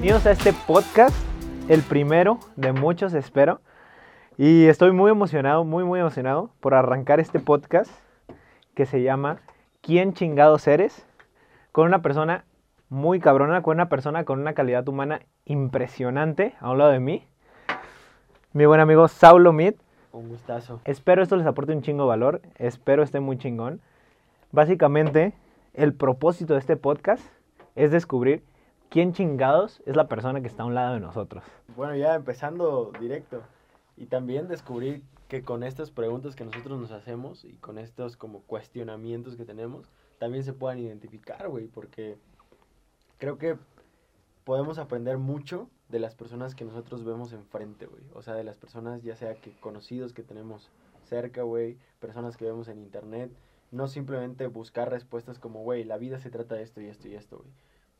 bienvenidos a este podcast, el primero de muchos, espero. Y estoy muy emocionado, muy, muy emocionado por arrancar este podcast que se llama ¿Quién chingados eres? Con una persona muy cabrona, con una persona con una calidad humana impresionante a un lado de mí. Mi buen amigo Saulo Mid. Un gustazo. Espero esto les aporte un chingo de valor. Espero esté muy chingón. Básicamente, el propósito de este podcast es descubrir quién chingados es la persona que está a un lado de nosotros. Bueno, ya empezando directo. Y también descubrir que con estas preguntas que nosotros nos hacemos y con estos como cuestionamientos que tenemos, también se puedan identificar, güey, porque creo que podemos aprender mucho de las personas que nosotros vemos enfrente, güey. O sea, de las personas ya sea que conocidos que tenemos cerca, güey, personas que vemos en internet. No simplemente buscar respuestas como, güey, la vida se trata de esto y esto y esto, güey.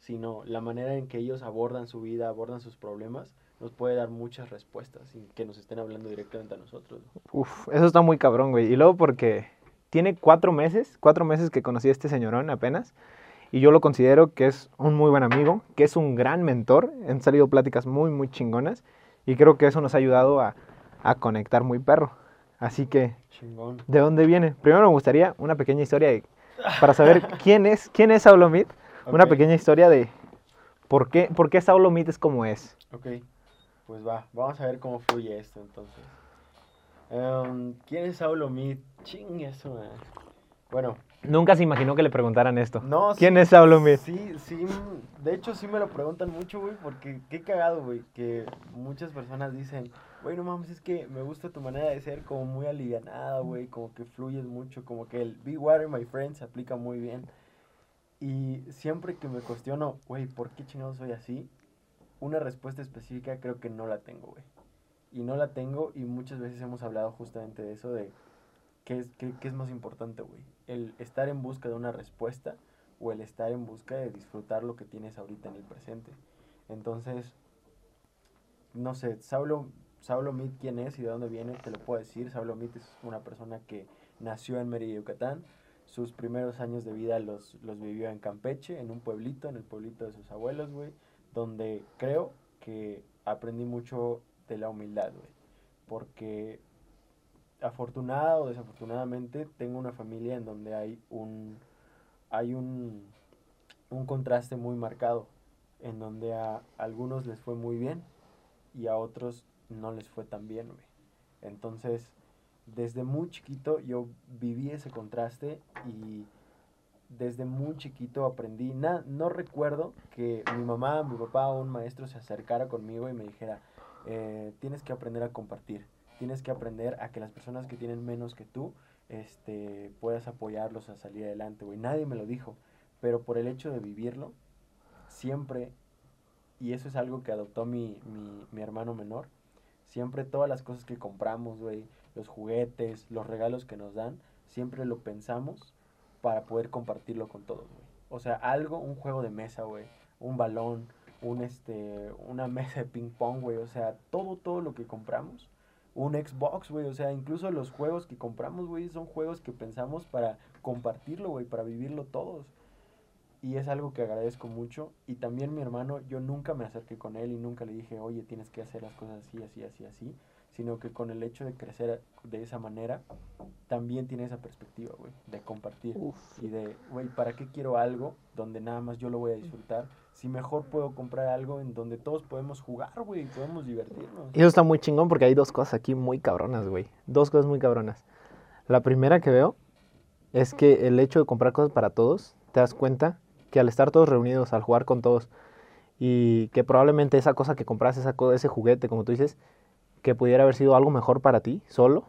Sino la manera en que ellos abordan su vida, abordan sus problemas, nos puede dar muchas respuestas sin que nos estén hablando directamente a nosotros. Uf, eso está muy cabrón, güey. Y luego porque tiene cuatro meses, cuatro meses que conocí a este señorón apenas. Y yo lo considero que es un muy buen amigo, que es un gran mentor. Han salido pláticas muy, muy chingonas. Y creo que eso nos ha ayudado a, a conectar muy perro. Así que, Chingón. ¿de dónde viene? Primero me gustaría una pequeña historia de- para saber quién es, quién es Saulo Una pequeña historia de por qué, por qué Saulo Mead es como es. Ok, pues va, vamos a ver cómo fluye esto entonces. Em, ¿Quién es Saulo Mead? Ching, eso, man. Bueno, Nunca se imaginó que le preguntaran esto. no. ¿Quién sí- es Saulo Mead? Sí, sí, mm, de hecho sí me lo preguntan mucho, güey, porque qué cagado, güey, que muchas personas dicen, güey, no mames, es que me gusta tu manera de ser como muy alivianada, güey, como que fluyes mucho, como que el Be Water, my friend, se aplica muy bien. Y siempre que me cuestiono, güey, ¿por qué chingados soy así? Una respuesta específica creo que no la tengo, güey. Y no la tengo y muchas veces hemos hablado justamente de eso, de qué es, qué, qué es más importante, güey. El estar en busca de una respuesta o el estar en busca de disfrutar lo que tienes ahorita en el presente. Entonces, no sé, Saulo, Saulo Mead, ¿quién es y de dónde viene? Te lo puedo decir. Saulo Mead es una persona que nació en Mérida, Yucatán. Sus primeros años de vida los, los vivió en Campeche, en un pueblito, en el pueblito de sus abuelos, güey. Donde creo que aprendí mucho de la humildad, güey. Porque afortunada o desafortunadamente tengo una familia en donde hay un hay un, un contraste muy marcado en donde a algunos les fue muy bien y a otros no les fue tan bien, güey. Entonces, desde muy chiquito yo viví ese contraste y desde muy chiquito aprendí, no recuerdo que mi mamá, mi papá o un maestro se acercara conmigo y me dijera, eh, tienes que aprender a compartir, tienes que aprender a que las personas que tienen menos que tú, este, puedas apoyarlos a salir adelante, güey. Nadie me lo dijo, pero por el hecho de vivirlo, siempre, y eso es algo que adoptó mi, mi, mi hermano menor, siempre todas las cosas que compramos, güey, los juguetes, los regalos que nos dan, siempre lo pensamos para poder compartirlo con todos, güey. O sea, algo, un juego de mesa, güey, un balón, un este, una mesa de ping pong, güey, o sea, todo, todo lo que compramos, un Xbox, güey, o sea, incluso los juegos que compramos, güey, son juegos que pensamos para compartirlo, güey, para vivirlo todos. Y es algo que agradezco mucho. Y también mi hermano, yo nunca me acerqué con él y nunca le dije, oye, tienes que hacer las cosas así, así, así, así. Sino que con el hecho de crecer de esa manera, también tiene esa perspectiva, güey, de compartir. Y de, güey, ¿para qué quiero algo donde nada más yo lo voy a disfrutar? Si mejor puedo comprar algo en donde todos podemos jugar, güey, y podemos divertirnos. Y eso está muy chingón porque hay dos cosas aquí muy cabronas, güey. Dos cosas muy cabronas. La primera que veo es que el hecho de comprar cosas para todos, te das cuenta que al estar todos reunidos, al jugar con todos, y que probablemente esa cosa que compraste, esa co- ese juguete, como tú dices, que pudiera haber sido algo mejor para ti, solo,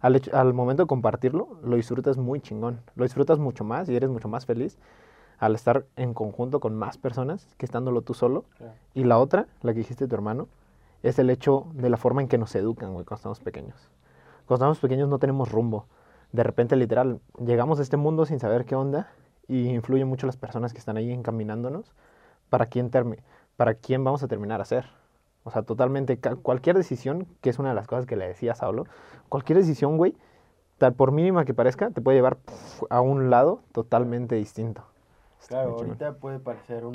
al, hecho- al momento de compartirlo, lo disfrutas muy chingón. Lo disfrutas mucho más y eres mucho más feliz al estar en conjunto con más personas que estándolo tú solo. Y la otra, la que dijiste tu hermano, es el hecho de la forma en que nos educan, güey, cuando estamos pequeños. Cuando estamos pequeños no tenemos rumbo. De repente, literal, llegamos a este mundo sin saber qué onda y influyen mucho las personas que están ahí encaminándonos para quién, termi- para quién vamos a terminar a ser. O sea, totalmente, cualquier decisión, que es una de las cosas que le decía a Saulo, cualquier decisión, güey, tal por mínima que parezca, te puede llevar a un lado totalmente distinto. Claro, ahorita puede parecer un,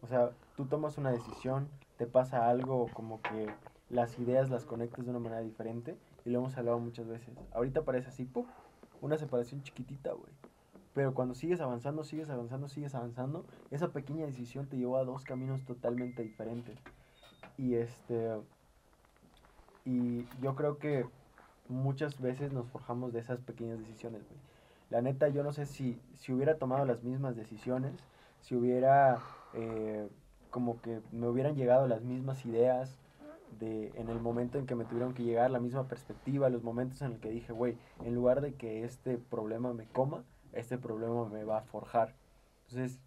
O sea, tú tomas una decisión, te pasa algo como que las ideas las conectas de una manera diferente y lo hemos hablado muchas veces. Ahorita parece así, ¡pum! Una separación chiquitita, güey. Pero cuando sigues avanzando, sigues avanzando, sigues avanzando, esa pequeña decisión te llevó a dos caminos totalmente diferentes. Y este y yo creo que muchas veces nos forjamos de esas pequeñas decisiones, güey. La neta, yo no sé si, si hubiera tomado las mismas decisiones, si hubiera, eh, como que me hubieran llegado las mismas ideas de, en el momento en que me tuvieron que llegar, la misma perspectiva, los momentos en el que dije, güey, en lugar de que este problema me coma, este problema me va a forjar. Entonces,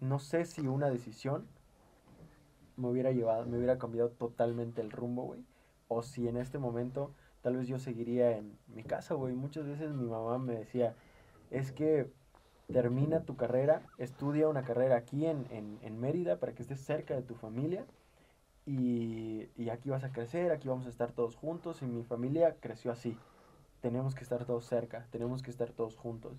no sé si una decisión me hubiera llevado, me hubiera cambiado totalmente el rumbo, güey. O si en este momento tal vez yo seguiría en mi casa, güey. Muchas veces mi mamá me decía, es que termina tu carrera, estudia una carrera aquí en, en, Mérida para que estés cerca de tu familia y, y, aquí vas a crecer, aquí vamos a estar todos juntos y mi familia creció así. Tenemos que estar todos cerca, tenemos que estar todos juntos.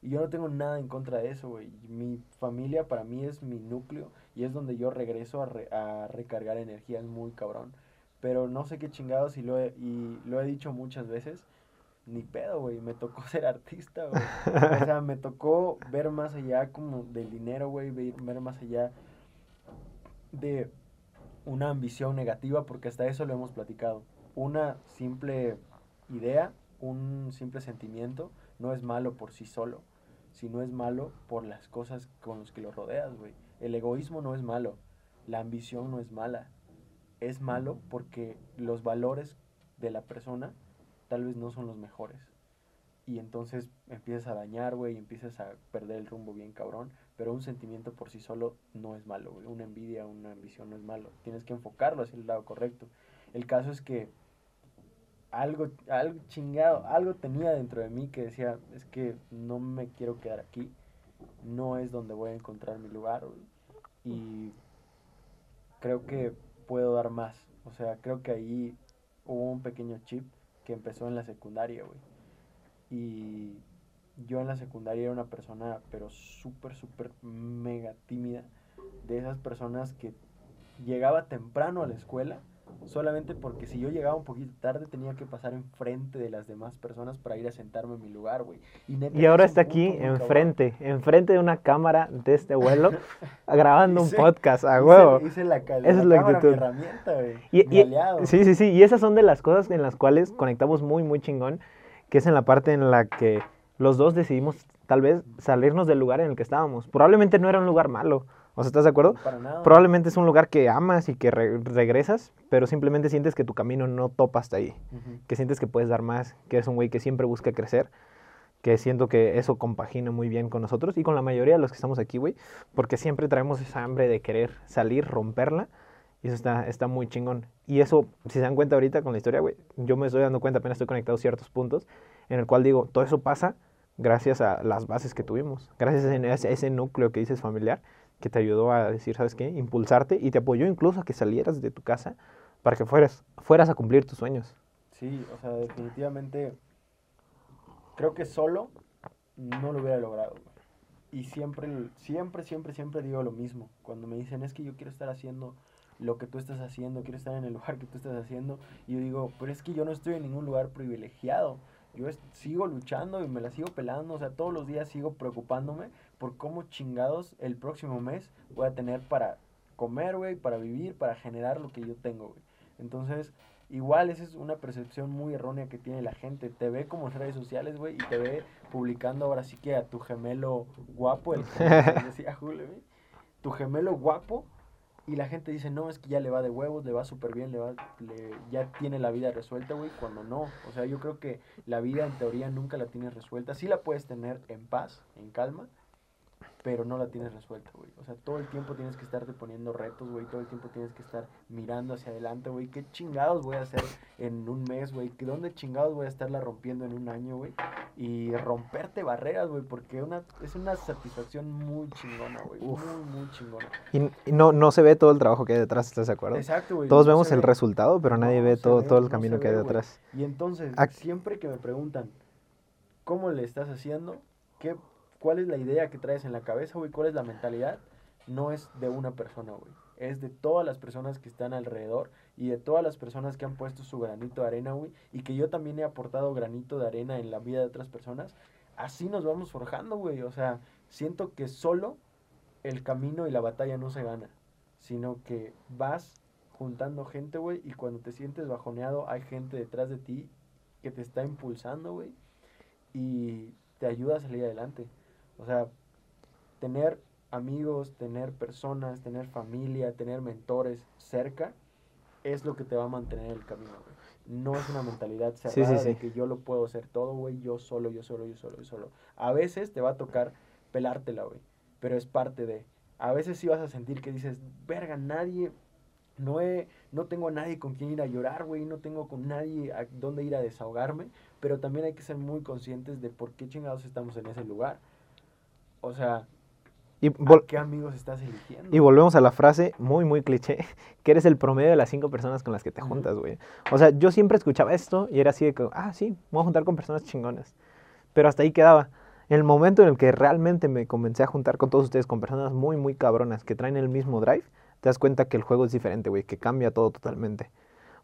Y yo no tengo nada en contra de eso, güey. Mi familia para mí es mi núcleo y es donde yo regreso a, a recargar energías muy cabrón. Pero no sé qué chingados y lo he, y lo he dicho muchas veces. Ni pedo, güey. Me tocó ser artista, güey. o sea, me tocó ver más allá como del dinero, güey. Ver más allá de una ambición negativa, porque hasta eso lo hemos platicado. Una simple idea, un simple sentimiento, no es malo por sí solo, sino es malo por las cosas con las que lo rodeas, güey. El egoísmo no es malo, la ambición no es mala, es malo porque los valores de la persona tal vez no son los mejores. Y entonces empiezas a dañar, güey, y empiezas a perder el rumbo bien cabrón. Pero un sentimiento por sí solo no es malo, güey. Una envidia, una ambición no es malo. Tienes que enfocarlo hacia el lado correcto. El caso es que algo, algo chingado, algo tenía dentro de mí que decía, es que no me quiero quedar aquí. No es donde voy a encontrar mi lugar, Y creo que puedo dar más. O sea, creo que ahí hubo un pequeño chip que empezó en la secundaria, güey. Y yo en la secundaria era una persona, pero súper, súper mega tímida. De esas personas que llegaba temprano a la escuela solamente porque si yo llegaba un poquito tarde tenía que pasar enfrente de las demás personas para ir a sentarme en mi lugar, güey. Y, ahora está aquí enfrente, enfrente de una cámara de este vuelo, grabando un podcast a huevo. Hice, la, es la herramienta, güey. Y. Sí, sí, sí, y esas son de las cosas en las cuales conectamos muy, muy chingón, que es en la parte en la que los dos decidimos tal vez salirnos del lugar en el que estábamos. Probablemente no era un lugar malo, o sea, ¿estás de acuerdo? Probablemente es un lugar que amas y que regresas, pero simplemente sientes que tu camino no topa hasta ahí. Que sientes que puedes dar más, que eres un güey que siempre busca crecer. Que siento que eso compagina muy bien con nosotros y con la mayoría de los que estamos aquí, güey. Porque siempre traemos esa hambre de querer salir, romperla. Y eso está, está muy chingón. Y eso, si se dan cuenta ahorita con la historia, güey, yo me estoy dando cuenta, apenas estoy conectado a ciertos puntos, en el cual digo, todo eso pasa gracias a las bases que tuvimos, gracias a ese núcleo que dices familiar, que te ayudó a decir, ¿sabes qué? Impulsarte y te apoyó incluso a que salieras de tu casa para que fueras, fueras a cumplir tus sueños. Sí, o sea, definitivamente creo que solo no lo hubiera logrado. Y siempre, siempre, siempre, siempre digo lo mismo. Cuando me dicen, es que yo quiero estar haciendo lo que tú estás haciendo, quiero estar en el lugar que tú estás haciendo. Y yo digo, pero es que yo no estoy en ningún lugar privilegiado. Yo sigo luchando y me la sigo pelando, o sea, todos los días sigo preocupándome por cómo chingados el próximo mes voy a tener para comer, güey, para vivir, para generar lo que yo tengo, güey. Entonces, igual esa es una percepción muy errónea que tiene la gente. Te ve como en redes sociales, güey, y te ve publicando ahora sí que a tu gemelo guapo, el que decía Julio, güey. Tu gemelo guapo, y la gente dice, no, es que ya le va de huevos, le va súper bien, le va, le, ya tiene la vida resuelta, güey, cuando no. O sea, yo creo que la vida en teoría nunca la tienes resuelta. Sí la puedes tener en paz, en calma, pero no la tienes resuelta, güey. O sea, todo el tiempo tienes que estarte poniendo retos, güey. Todo el tiempo tienes que estar mirando hacia adelante, güey. ¿Qué chingados voy a hacer en un mes, güey? ¿Dónde chingados voy a estarla rompiendo en un año, güey? Y romperte barreras, güey, porque una, es una satisfacción muy chingona, güey. Muy, muy chingona. Y, no, no se ve todo el trabajo que hay detrás, ¿estás de acuerdo? Exacto, güey. Todos vemos el resultado, pero nadie ve todo, todo el camino que hay detrás. Y entonces, siempre que me preguntan, ¿cómo le estás haciendo? ¿Qué cuál es la idea que traes en la cabeza, güey, cuál es la mentalidad, no es de una persona, güey. Es de todas las personas que están alrededor y de todas las personas que han puesto su granito de arena, güey. Y que yo también he aportado granito de arena en la vida de otras personas. Así nos vamos forjando, güey. O sea, siento que solo el camino y la batalla no se gana, sino que vas juntando gente, güey, y cuando te sientes bajoneado hay gente detrás de ti que te está impulsando, güey, y te ayuda a salir adelante. O sea, tener amigos, tener personas, tener familia, tener mentores cerca, es lo que te va a mantener en el camino, güey. No es una mentalidad cerrada de que yo lo puedo hacer todo, güey, yo solo, yo solo, yo solo, yo solo. A veces te va a tocar pelártela, güey, pero es parte de... A veces sí vas a sentir que dices, verga, nadie, no, he, no tengo a nadie con quien ir a llorar, güey, no tengo con nadie a dónde ir a desahogarme, pero también hay que ser muy conscientes de por qué chingados estamos en ese lugar. O sea, y ¿qué amigos estás eligiendo? Y volvemos a la frase muy, muy cliché, que eres el promedio de las cinco personas con las que te juntas, güey. O sea, yo siempre escuchaba esto y era así de que, ah, sí, me voy a juntar con personas chingonas. Pero hasta ahí quedaba. El momento en el que realmente me comencé a juntar con todos ustedes, con personas muy, muy cabronas que traen el mismo drive, te das cuenta que el juego es diferente, güey, que cambia todo totalmente.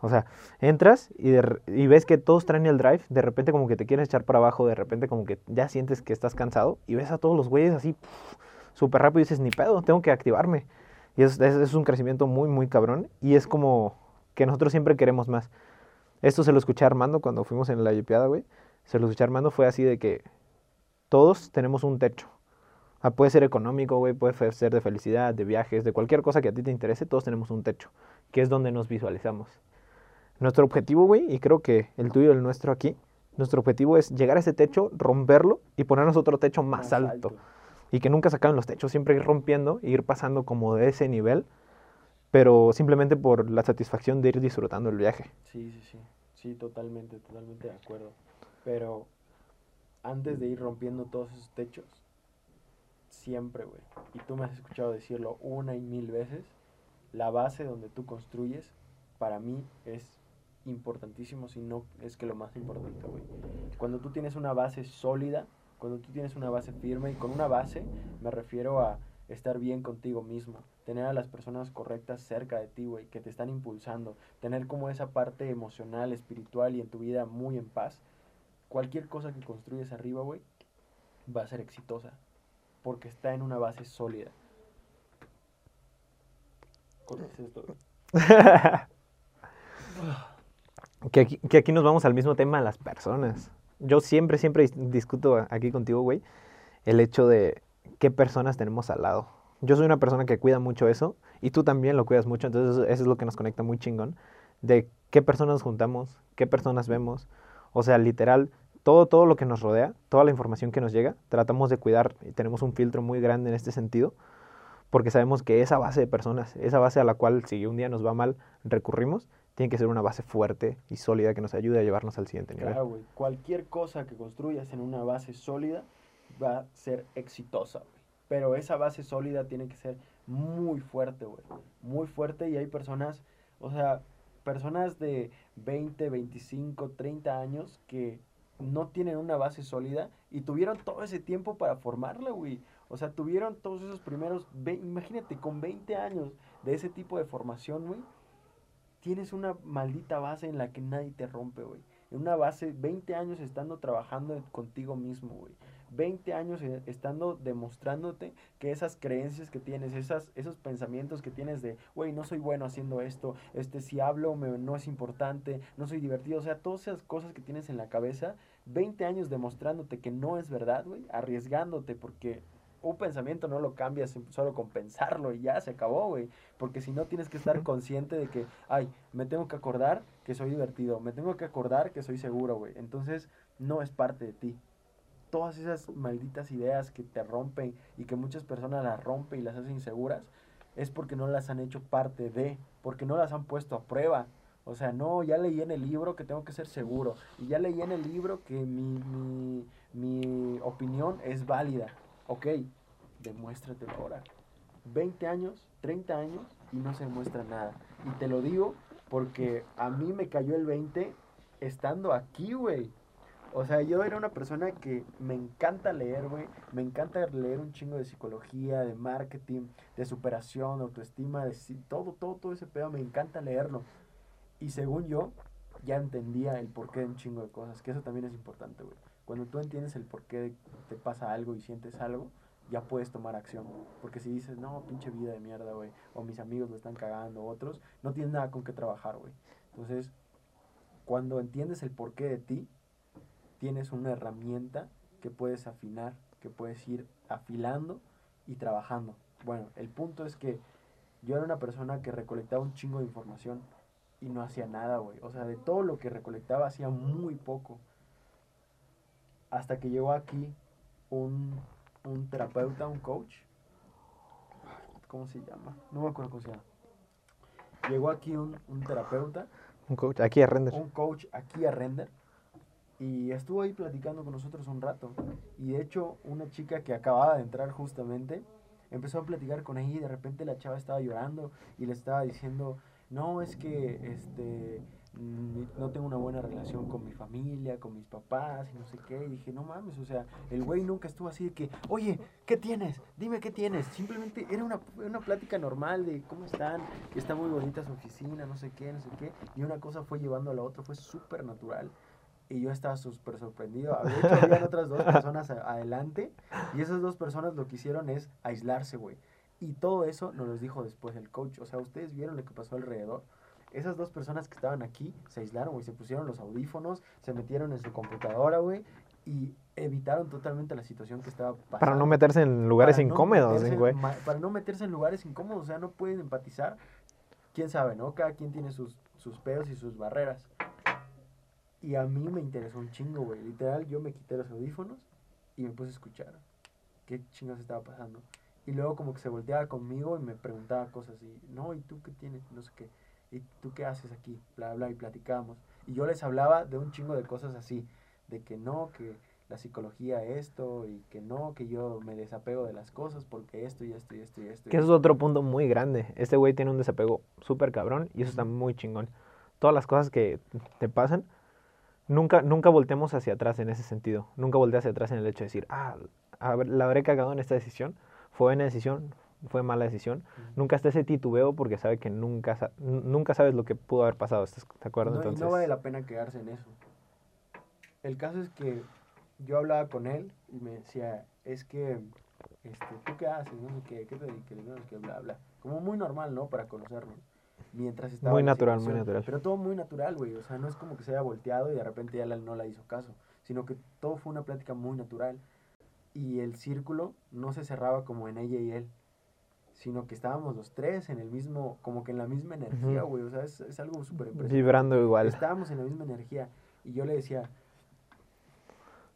O sea, entras y, y, ves que todos traen el drive, de repente como que te quieres echar para abajo, de repente como que ya sientes que estás cansado y ves a todos los güeyes así súper rápido y dices, ni pedo, tengo que activarme. Y es, es, es, un crecimiento muy, muy cabrón y es como que nosotros siempre queremos más. Esto se lo escuché a Armando cuando fuimos en la Yipiada, güey. Se lo escuché a Armando, fue así de que todos tenemos un techo. Ah, puede ser económico, güey, puede ser de felicidad, de viajes, de cualquier cosa que a ti te interese, todos tenemos un techo, que es donde nos visualizamos. Nuestro objetivo, güey, y creo que el tuyo y el nuestro aquí, nuestro objetivo es llegar a ese techo, romperlo y ponernos otro techo más, alto. Y que nunca se acaben los techos, siempre ir rompiendo ir pasando como de ese nivel, pero simplemente por la satisfacción de ir disfrutando el viaje. Sí, sí, sí, sí, totalmente, totalmente de acuerdo. Pero antes de ir rompiendo todos esos techos, siempre, güey, y tú me has escuchado decirlo una y mil veces, la base donde tú construyes, para mí es importantísimo, si no es que lo más importante, güey. Cuando tú tienes una base sólida, cuando tú tienes una base firme, y con una base me refiero a estar bien contigo mismo, tener a las personas correctas cerca de ti, güey, que te están impulsando, tener como esa parte emocional, espiritual y en tu vida muy en paz. Cualquier cosa que construyes arriba, güey, va a ser exitosa porque está en una base sólida. que, aquí, que aquí nos vamos al mismo tema, las personas. Yo siempre, siempre discuto aquí contigo, güey, el hecho de qué personas tenemos al lado. Yo soy una persona que cuida mucho eso y tú también lo cuidas mucho, entonces eso es lo que nos conecta muy chingón, de qué personas juntamos, qué personas vemos. O sea, literal, todo, todo lo que nos rodea, toda la información que nos llega, tratamos de cuidar y tenemos un filtro muy grande en este sentido, porque sabemos que esa base de personas, esa base a la cual si un día nos va mal recurrimos, tiene que ser una base fuerte y sólida que nos ayude a llevarnos al siguiente nivel. Cualquier cosa que construyas en una base sólida va a ser exitosa. Pero esa base sólida tiene que ser muy fuerte, güey. Muy fuerte y hay personas, o sea, personas de 20, 25, 30 años que no tienen una base sólida y tuvieron todo ese tiempo para formarla, güey. O sea, tuvieron todos esos primeros, imagínate, con 20 años de ese tipo de formación, güey, tienes una maldita base en la que nadie te rompe, güey. Una base, 20 años estando trabajando contigo mismo, güey. 20 años eh, estando demostrándote que esas creencias que tienes, esas, esos pensamientos que tienes de, güey, no soy bueno haciendo esto, este, si hablo me, no es importante, no soy divertido, o sea, todas esas cosas que tienes en la cabeza, 20 años demostrándote que no es verdad, güey, arriesgándote porque un pensamiento no lo cambias solo con pensarlo y ya se acabó, güey. Porque si no tienes que estar consciente de que, ay, me tengo que acordar que soy divertido, me tengo que acordar que soy seguro, güey. Entonces no es parte de ti todas esas malditas ideas que te rompen y que muchas personas las rompen y las hacen inseguras, es porque no las han hecho parte de, porque no las han puesto a prueba. O sea, no, ya leí en el libro que tengo que ser seguro. Y ya leí en el libro que mi, mi, mi opinión es válida. Ok, demuéstratelo ahora. 20 años, 30 años y no se demuestra nada. Y te lo digo porque a mí me cayó el 20 estando aquí, güey. O sea, yo era una persona que me encanta leer, güey. Me encanta leer un chingo de psicología, de marketing, de superación, autoestima, de todo, todo, todo ese pedo. Me encanta leerlo. Y según yo, ya entendía el porqué de un chingo de cosas. Que eso también es importante, güey. Cuando tú entiendes el porqué te pasa algo y sientes algo, ya puedes tomar acción. Porque si dices, no, pinche vida de mierda, güey. O mis amigos lo están cagando, otros, no tienes nada con qué trabajar, güey. Entonces, cuando entiendes el porqué de ti, tienes una herramienta que puedes afinar, que puedes ir afilando y trabajando. Bueno, el punto es que yo era una persona que recolectaba un chingo de información y no hacía nada, güey. O sea, de todo lo que recolectaba hacía muy poco. Hasta que llegó aquí un, un terapeuta, un coach. ¿Cómo se llama? No me acuerdo cómo se llama. Llegó aquí un, un terapeuta. Un coach aquí a render. Un coach aquí a render y estuvo ahí platicando con nosotros un rato. Y de hecho, una chica que acababa de entrar justamente empezó a platicar con ella y de repente la chava estaba llorando y le estaba diciendo, no, es que este no tengo una buena relación con mi familia, con mis papás y no sé qué. Y dije, no mames, o sea, el güey nunca estuvo así de que, oye, ¿qué tienes? Dime qué tienes. Simplemente era una, una plática normal de cómo están, que está muy bonita su oficina, no sé qué, no sé qué. Y una cosa fue llevando a la otra, fue súper natural y yo estaba súper sorprendido. De hecho, habían otras dos personas adelante y esas dos personas lo que hicieron es aislarse, güey. Y todo eso nos lo dijo después el coach. O sea, ustedes vieron lo que pasó alrededor. Esas dos personas que estaban aquí se aislaron, güey, se pusieron los audífonos, se metieron en su computadora, güey, y evitaron totalmente la situación que estaba pasando. Para no meterse en lugares incómodos, güey. Para no meterse en lugares incómodos, o sea, no pueden empatizar. Quién sabe, ¿no? Cada quien tiene sus, sus pedos y sus barreras. Y a mí me interesó un chingo, güey. Literal, yo me quité los audífonos y me puse a escuchar qué chingos estaba pasando. Y luego como que se volteaba conmigo y me preguntaba cosas y, no, ¿y tú qué tienes? No sé qué. ¿Y tú qué haces aquí? Bla, bla, y platicábamos. Y yo les hablaba de un chingo de cosas así, de que no, que la psicología esto y que no, que yo me desapego de las cosas porque esto y esto y esto y esto. Que eso es otro punto muy grande. Este güey tiene un desapego súper cabrón y eso está muy chingón. Todas las cosas que te pasan, nunca, nunca voltemos hacia atrás en ese sentido. Nunca volteé hacia atrás en el hecho de decir, ah, la habré cagado en esta decisión. Fue buena decisión, fue mala decisión. Nunca está ese titubeo porque sabe que nunca, nunca sabes lo que pudo haber pasado. ¿Estás de acuerdo? No, Entonces... no vale la pena quedarse en eso. El caso es que yo hablaba con él y me decía, es que, este, ¿tú qué haces? No sé qué, ¿qué te dedicas? No sé qué, bla, bla. Como muy normal, ¿no? Para conocernos mientras estaba. Muy natural, muy natural. Pero todo muy natural, güey. O sea, no es como que se haya volteado y de repente ya no la hizo caso, sino que todo fue una plática muy natural. Y el círculo no se cerraba como en ella y él, sino que estábamos los tres en el mismo, como que en la misma energía, güey. O sea, es, es algo súper impresionante. Vibrando igual. Estábamos en la misma energía. Y yo le decía,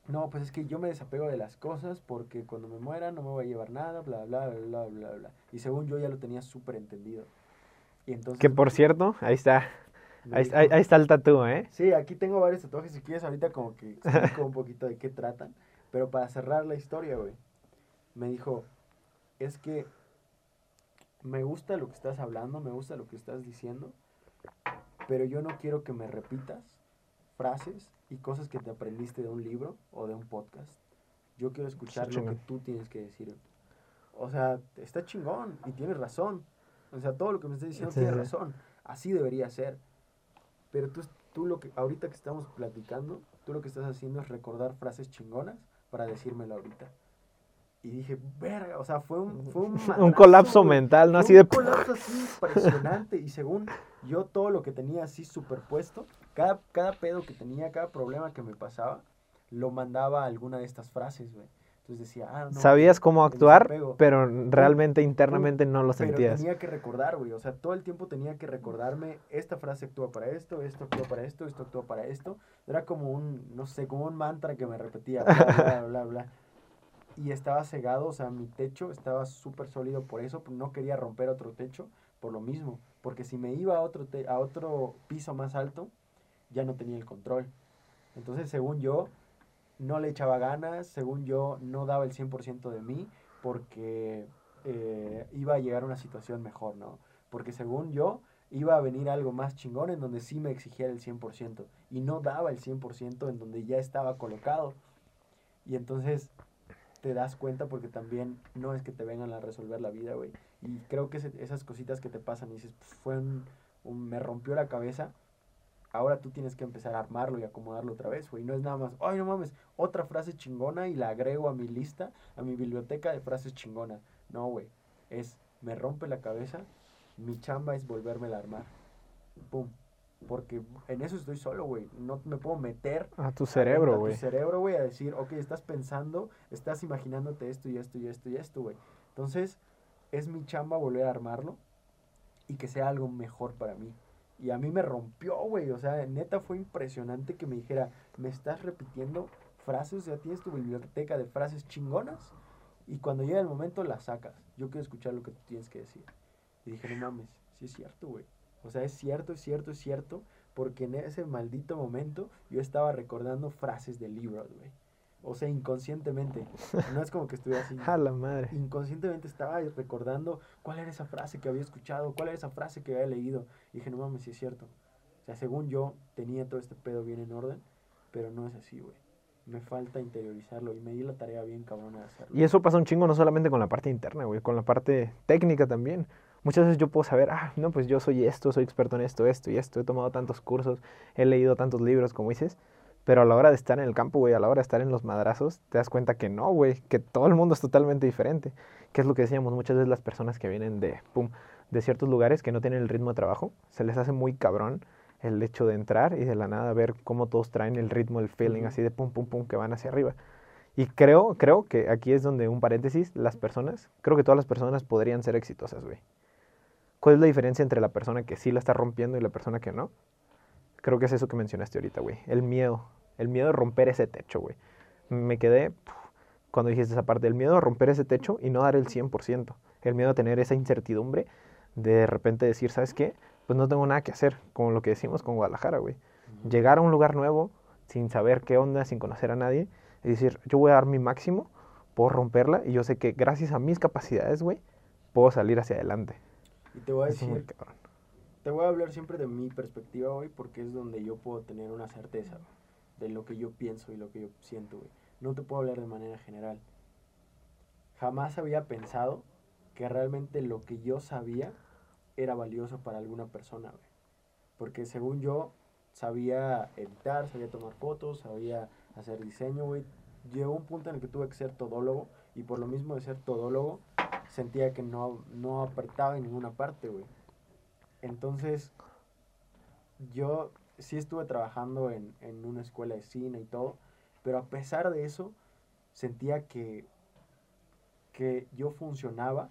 no, pues es que yo me desapego de las cosas porque cuando me muera no me voy a llevar nada, bla, bla, bla, bla, bla, bla. Y según yo ya lo tenía súper entendido que por cierto, ahí está. Ahí, está el tatú, ¿eh? Sí, aquí tengo varios tatuajes. Si quieres, ahorita como que explico un poquito de qué tratan. Pero para cerrar la historia, güey, me dijo: Es que me gusta lo que estás hablando, me gusta lo que estás diciendo, pero yo no quiero que me repitas frases y cosas que te aprendiste de un libro o de un podcast. Yo quiero escuchar lo que tú tienes que decir. O sea, está chingón y tienes razón. O sea, todo lo que me estás diciendo tiene razón. Así debería ser. Pero tú, tú lo que, ahorita que estamos platicando, tú lo que estás haciendo es recordar frases chingonas para decírmelo ahorita. Y dije, verga, o sea, fue un, fue un, un colapso mental, ¿no? Así de... Un colapso así impresionante. Y según yo, todo lo que tenía así superpuesto, cada, cada pedo que tenía, cada problema que me pasaba, lo mandaba a alguna de estas frases, güey. Entonces decía, ah, no. Sabías cómo actuar, pero realmente internamente no lo sentías. Pero tenía que recordar, güey. O sea, todo el tiempo tenía que recordarme, esta frase actúa para esto, esto actúa para esto, esto actúa para esto. Era como un, no sé, como un mantra que me repetía, bla, bla, bla, bla. Y estaba cegado, o sea, mi techo estaba súper sólido por eso. No quería romper otro techo por lo mismo. Porque si me iba a otro, a otro piso más alto, ya no tenía el control. Entonces, según yo, no le echaba ganas, según yo no daba el 100% de mí porque eh, iba a llegar a una situación mejor, ¿no? Porque según yo iba a venir algo más chingón en donde sí me exigiera el 100% y no daba el 100% en donde ya estaba colocado. Y entonces te das cuenta porque también no es que te vengan a resolver la vida, güey. Y creo que esas cositas que te pasan y dices, fue un, me rompió la cabeza, ahora tú tienes que empezar a armarlo y acomodarlo otra vez, güey. No es nada más, ay, no mames, otra frase chingona y la agrego a mi lista, a mi biblioteca de frases chingonas. No, güey. Es, me rompe la cabeza, mi chamba es volverme a armar. Pum. Porque en eso estoy solo, güey. No me puedo meter a tu cerebro, güey. A tu cerebro, güey, a decir, ok, estás pensando, estás imaginándote esto y esto y esto y esto, güey. Entonces, es mi chamba volver a armarlo y que sea algo mejor para mí. Y a mí me rompió, güey. O sea, neta fue impresionante que me dijera, me estás repitiendo frases, ya tienes tu biblioteca de frases chingonas. Y cuando llega el momento las sacas. Yo quiero escuchar lo que tú tienes que decir. Y dije, no mames, sí es cierto, güey. O sea, es cierto, es cierto, es cierto. Porque en ese maldito momento yo estaba recordando frases de libros, güey. O sea, inconscientemente. No es como que estuviera así. A la madre. Inconscientemente estaba recordando cuál era esa frase que había escuchado, cuál era esa frase que había leído. Y dije, no mames, sí es cierto. O sea, según yo, tenía todo este pedo bien en orden, pero no es así, güey. Me falta interiorizarlo y me di la tarea bien cabrona de hacerlo. Y eso pasa un chingo no solamente con la parte interna, güey, con la parte técnica también. Muchas veces yo puedo saber, ah, no, pues yo soy esto, soy experto en esto, esto y esto, he tomado tantos cursos, he leído tantos libros, como dices, pero a la hora de estar en el campo, güey, a la hora de estar en los madrazos, te das cuenta que no, güey, que todo el mundo es totalmente diferente. Que es lo que decíamos muchas veces las personas que vienen de, pum, de ciertos lugares que no tienen el ritmo de trabajo, se les hace muy cabrón el hecho de entrar y de la nada ver cómo todos traen el ritmo, el feeling, así de pum, pum, pum, que van hacia arriba. Y creo, creo que aquí es donde, un paréntesis, las personas, creo que todas las personas podrían ser exitosas, güey. ¿Cuál es la diferencia entre la persona que sí la está rompiendo y la persona que no? Creo que es eso que mencionaste ahorita, güey. El miedo. El miedo de romper ese techo, güey. Me quedé cuando dijiste esa parte. El miedo a romper ese techo y no dar el 100%. El miedo a tener esa incertidumbre de de repente decir, ¿sabes qué? Pues no tengo nada que hacer, como lo que decimos con Guadalajara, güey. Llegar a un lugar nuevo sin saber qué onda, sin conocer a nadie, y decir, yo voy a dar mi máximo, puedo romperla, y yo sé que gracias a mis capacidades, güey, puedo salir hacia adelante. Y te voy a decir, te voy a hablar siempre de mi perspectiva hoy porque es donde yo puedo tener una certeza de lo que yo pienso y lo que yo siento, güey. No te puedo hablar de manera general. Jamás había pensado que realmente lo que yo sabía era valioso para alguna persona, güey. Porque según yo, sabía editar, sabía tomar fotos, sabía hacer diseño, güey. Llegó un punto en el que tuve que ser todólogo y por lo mismo de ser todólogo sentía que no, no apretaba en ninguna parte, güey. Entonces, yo sí estuve trabajando en, en una escuela de cine y todo, pero a pesar de eso, sentía que, que yo funcionaba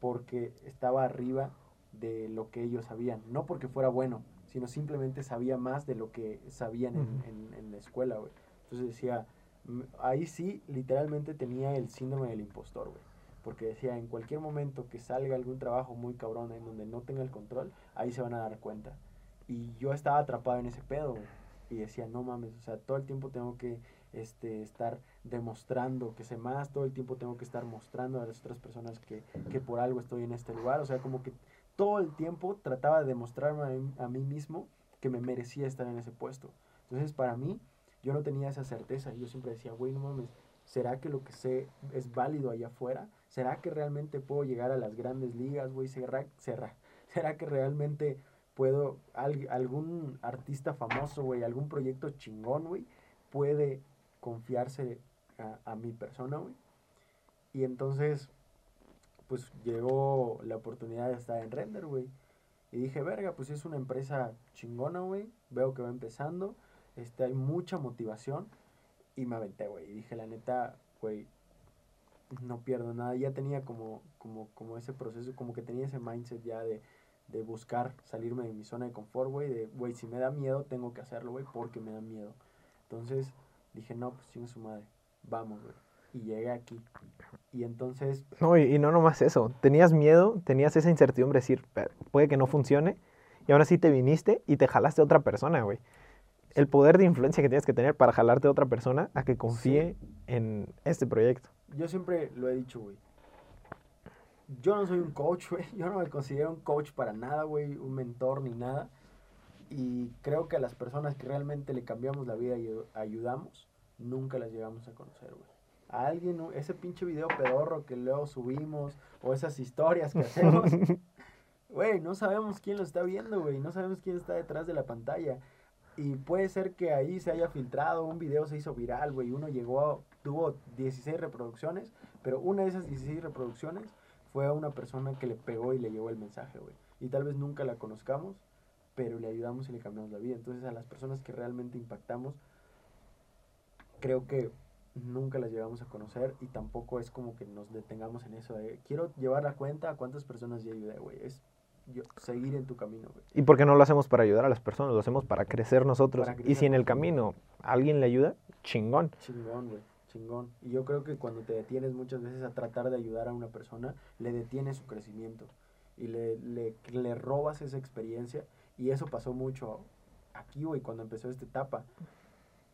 porque estaba arriba de lo que ellos sabían. No porque fuera bueno, sino simplemente sabía más de lo que sabían en, en, en la escuela, güey. Entonces decía, ahí sí, literalmente tenía el síndrome del impostor, güey. Porque decía, en cualquier momento que salga algún trabajo muy cabrón en donde no tenga el control, ahí se van a dar cuenta. Y yo estaba atrapado en ese pedo, Y decía, no mames, o sea, todo el tiempo tengo que este, estar demostrando que sé más, todo el tiempo tengo que estar mostrando a las otras personas que, que por algo estoy en este lugar. O sea, como que todo el tiempo trataba de demostrarme a mí, mismo que me merecía estar en ese puesto. Entonces, para mí, yo no tenía esa certeza. Yo siempre decía, güey, no mames, ¿será que lo que sé es válido allá afuera? ¿Será que realmente puedo llegar a las grandes ligas, güey? ¿Será, será, ¿Será que realmente puedo, algún artista famoso, güey, algún proyecto chingón, güey, puede confiarse a, a mi persona, güey? Y entonces, pues llegó la oportunidad de estar en Render, güey. Y dije, verga, pues es una empresa chingona, güey. Veo que va empezando. Este, hay mucha motivación. Y me aventé, güey. Y dije, la neta, güey, no pierdo nada. Ya tenía como, como, como ese proceso, como que tenía ese mindset ya de, de buscar salirme de mi zona de confort, güey. De, güey, si me da miedo, tengo que hacerlo, güey, porque me da miedo. Entonces dije, no, pues chingue su madre. Vamos, güey. Y llegué aquí. Y entonces... No, y, y, no nomás eso. Tenías miedo, tenías esa incertidumbre de decir, puede que no funcione. Y ahora sí te viniste y te jalaste a otra persona, güey el poder de influencia que tienes que tener para jalarte a otra persona a que confíe en este proyecto. Yo siempre lo he dicho, güey. yo no soy un coach, güey. Yo no me considero un coach para nada, güey. Un mentor ni nada. Y creo que a las personas que realmente le cambiamos la vida y ayudamos, nunca las llegamos a conocer, güey. A alguien, ese pinche video pedorro que luego subimos, o esas historias que hacemos, güey, no sabemos quién lo está viendo, güey. No sabemos quién está detrás de la pantalla. Y puede ser que ahí se haya filtrado, un video se hizo viral, güey. Uno llegó, tuvo 16 reproducciones, pero una de esas 16 reproducciones fue a una persona que le pegó y le llevó el mensaje, güey. Y tal vez nunca la conozcamos, pero le ayudamos y le cambiamos la vida. Entonces a las personas que realmente impactamos, creo que nunca las llevamos a conocer y tampoco es como que nos detengamos en eso de quiero llevar la cuenta a cuántas personas ya ayudé, güey. Es seguir en tu camino, güey. ¿Y por qué no lo hacemos para ayudar a las personas? Lo hacemos para crecer nosotros. y si en el camino alguien le ayuda, chingón. Chingón, güey. Chingón. Y yo creo que cuando te detienes muchas veces a tratar de ayudar a una persona, le detienes su crecimiento y le, le, le robas esa experiencia. Y eso pasó mucho aquí, güey, cuando empezó esta etapa.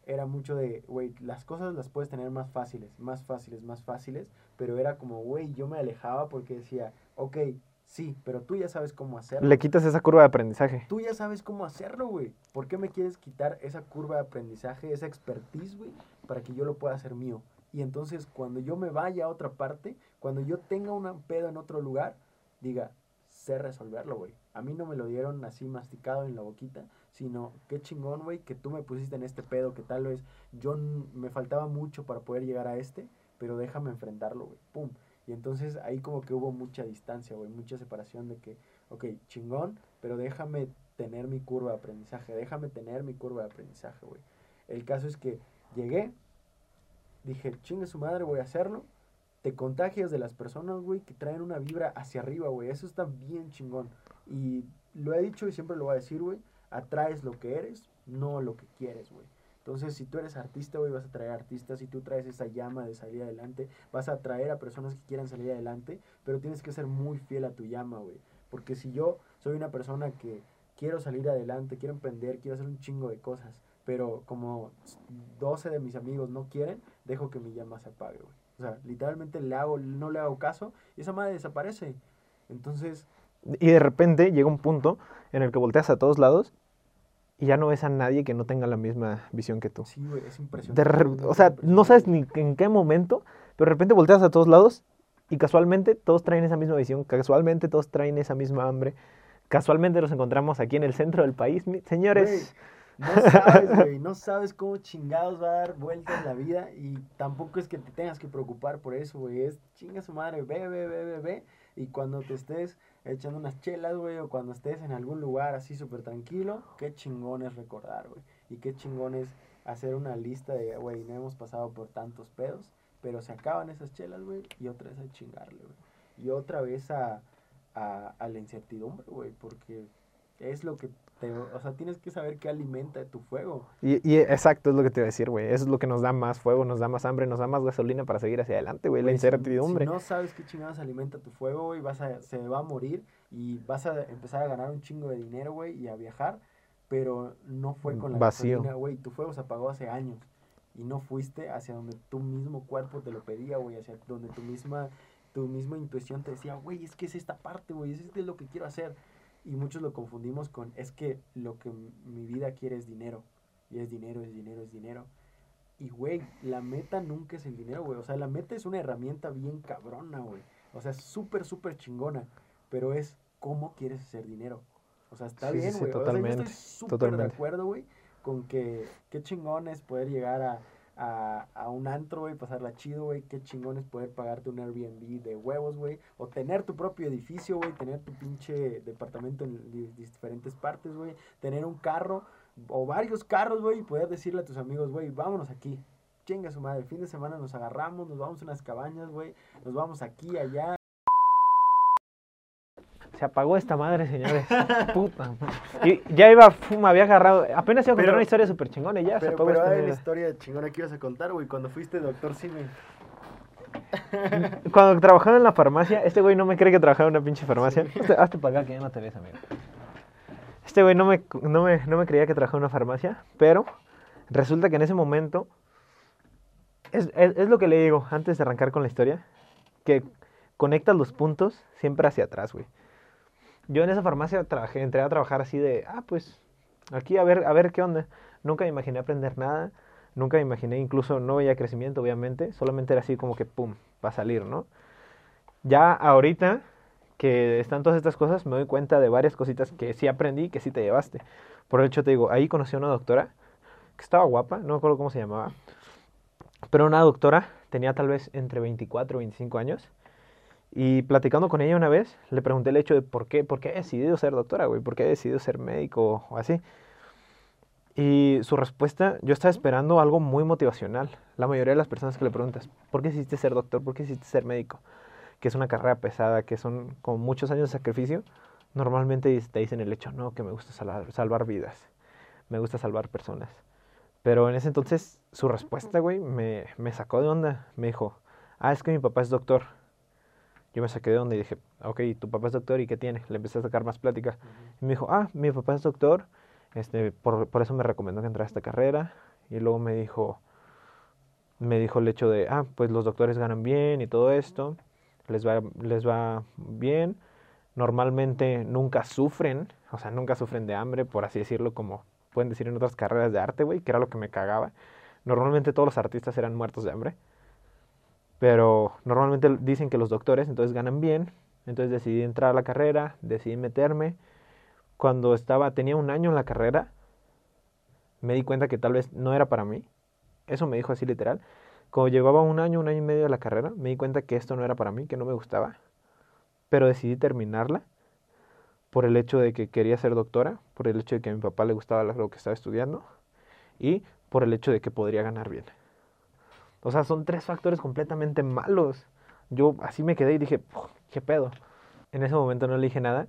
Era mucho de, güey, las cosas las puedes tener más fáciles, más fáciles, más fáciles, pero era como, güey, yo me alejaba porque decía, ok, Sí, pero tú ya sabes cómo hacerlo. Le quitas esa curva de aprendizaje. Tú ya sabes cómo hacerlo, güey. ¿Por qué me quieres quitar esa curva de aprendizaje, esa expertise, güey, para que yo lo pueda hacer mío? Y entonces cuando yo me vaya a otra parte, cuando yo tenga un pedo en otro lugar, diga, sé resolverlo, güey. A mí no me lo dieron así masticado en la boquita, sino qué chingón, güey, que tú me pusiste en este pedo, que tal vez yo me faltaba mucho para poder llegar a este, pero déjame enfrentarlo, güey. Pum. Y entonces ahí como que hubo mucha distancia, güey, mucha separación de que, ok, chingón, pero déjame tener mi curva de aprendizaje, déjame tener mi curva de aprendizaje, güey. El caso es que llegué, dije, chingue su madre, voy a hacerlo. Te contagias de las personas, güey, que traen una vibra hacia arriba, güey. Eso está bien chingón. Y lo he dicho y siempre lo voy a decir, güey. Atraes lo que eres, no lo que quieres, güey. Entonces, si tú eres artista, güey, vas a traer artistas. Si tú traes esa llama de salir adelante, vas a atraer a personas que quieran salir adelante. Pero tienes que ser muy fiel a tu llama, güey. Porque si yo soy una persona que quiero salir adelante, quiero emprender, quiero hacer un chingo de cosas, pero como 12 de mis amigos no quieren, dejo que mi llama se apague, güey. O sea, literalmente le hago, no le hago caso y esa madre desaparece. Entonces... Y de repente llega un punto en el que volteas a todos lados y ya no ves a nadie que no tenga la misma visión que tú. Sí, güey, es impresionante. o sea, no sabes ni en qué momento, pero de repente volteas a todos lados y casualmente todos traen esa misma visión, casualmente todos traen esa misma hambre. Casualmente los encontramos aquí en el centro del país, señores. No sabes, güey, no sabes cómo chingados va a dar vueltas la vida y tampoco es que te tengas que preocupar por eso, güey. Es chinga su madre, ve, ve, ve, ve, ve. Y cuando te estés echando unas chelas, güey, o cuando estés en algún lugar así súper tranquilo, qué chingón es recordar, güey. Y qué chingón es hacer una lista de, güey, no hemos pasado por tantos pedos, pero se acaban esas chelas, güey, y otra vez a chingarle, güey. Y otra vez a, a, a la incertidumbre, güey, porque es lo que o sea, tienes que saber qué alimenta tu fuego. Y, y exacto, es lo que te iba a decir, güey. Eso es lo que nos da más fuego, nos da más hambre, nos da más gasolina para seguir hacia adelante, güey. La incertidumbre. Si, no sabes qué chingados alimenta tu fuego, güey, vas a, se va a morir y vas a empezar a ganar un chingo de dinero, güey, y a viajar, pero no fue con la Vacío. gasolina, güey. Tu fuego se apagó hace años y no fuiste hacia donde tu mismo cuerpo te lo pedía, güey, hacia donde tu misma, tu misma intuición te decía, güey, es que es esta parte, güey, es, es lo que quiero hacer y muchos lo confundimos con, es que lo que mi vida quiere es dinero. Y es dinero, es dinero, es dinero. Y, güey, la meta nunca es el dinero, güey. O sea, la meta es una herramienta bien cabrona, güey. O sea, súper, súper chingona. Pero es cómo quieres hacer dinero. O sea, está bien, güey. totalmente. estoy súper de acuerdo, güey, con que qué chingón es poder llegar a a, a un antro, güey, pasarla chido, güey. Qué chingón es poder pagarte un Airbnb de huevos, güey. O tener tu propio edificio, güey. Tener tu pinche departamento en diferentes partes, güey. Tener un carro o varios carros, güey. Y poder decirle a tus amigos, güey, vámonos aquí. Chinga su madre. El fin de semana nos agarramos, nos vamos a unas cabañas, güey. Nos vamos aquí, allá. Se apagó esta madre, señores. Puta. Y ya iba, me había agarrado. Apenas iba a contar una historia súper chingona y ya pero, se apagó pero esta la historia chingona que ibas a contar, güey, cuando fuiste doctor Simi. Cuando trabajaba en la farmacia, este güey no me cree que trabajaba en una pinche farmacia. Hazte para acá que ya no te ves, amigo. Este güey no me, no, me, no me creía que trabajaba en una farmacia, pero resulta que en ese momento, es, es, es lo que le digo antes de arrancar con la historia, que conectas los puntos siempre hacia atrás, güey. Yo en esa farmacia entré a trabajar así de, ah, pues, aquí a ver, a ver qué onda. Nunca imaginé aprender nada, nunca imaginé, incluso no veía crecimiento, obviamente, solamente era así como que, pum, va a salir, ¿no? Ya ahorita que están todas estas cosas, me doy cuenta de varias cositas que sí aprendí, que sí te llevaste. Por el hecho te digo, ahí conocí a una doctora que estaba guapa, no me acuerdo cómo se llamaba, pero una doctora tenía tal vez entre 24 y 25 años. Y platicando con ella una vez, le pregunté el hecho de por qué, por qué he decidido ser doctora, güey, por qué he decidido ser médico o así. Y su respuesta, yo estaba esperando algo muy motivacional. La mayoría de las personas que le preguntas, ¿por qué decidiste ser doctor? ¿Por qué decidiste ser médico? Que es una carrera pesada, que son como muchos años de sacrificio. Normalmente te dicen el hecho, no, que me gusta salvar, salvar vidas, me gusta salvar personas. Pero en ese entonces su respuesta, güey, me, me sacó de onda. Me dijo, ah, es que mi papá es doctor. Yo me saqué de onda y dije, ok, tu papá es doctor y ¿qué tiene? Le empecé a sacar más plática. Y me dijo, ah, mi papá es doctor, este, por, por eso me recomendó que entrara a esta carrera. Y luego me dijo, me dijo el hecho de, ah, pues los doctores ganan bien y todo esto, les va, les va bien. Normalmente nunca sufren, o sea, nunca sufren de hambre, por así decirlo, como pueden decir en otras carreras de arte, güey, que era lo que me cagaba. Normalmente todos los artistas eran muertos de hambre. Pero normalmente dicen que los doctores entonces ganan bien. Entonces decidí entrar a la carrera, decidí meterme. Cuando estaba, tenía un año en la carrera, me di cuenta que tal vez no era para mí. Eso me dijo así literal. Cuando llevaba un año, un año y medio de la carrera, me di cuenta que esto no era para mí, que no me gustaba. Pero decidí terminarla por el hecho de que quería ser doctora, por el hecho de que a mi papá le gustaba lo que estaba estudiando y por el hecho de que podría ganar bien. O sea, son tres factores completamente malos. Yo así me quedé y dije, ¿qué pedo? En ese momento no le dije nada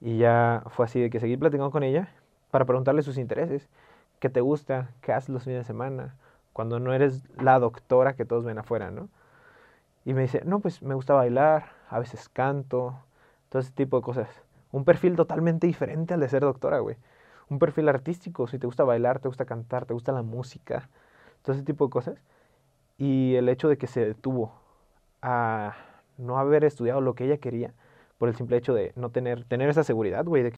y ya fue así de que seguí platicando con ella para preguntarle sus intereses. ¿Qué te gusta? ¿Qué haces los fines de semana? Cuando no eres la doctora que todos ven afuera, ¿no? Y me dice, no, pues me gusta bailar, a veces canto, todo ese tipo de cosas. Un perfil totalmente diferente al de ser doctora, güey. Un perfil artístico, si te gusta bailar, te gusta cantar, te gusta la música, todo ese tipo de cosas. Y el hecho de que se detuvo a no haber estudiado lo que ella quería por el simple hecho de no tener, tener esa seguridad, güey. De que...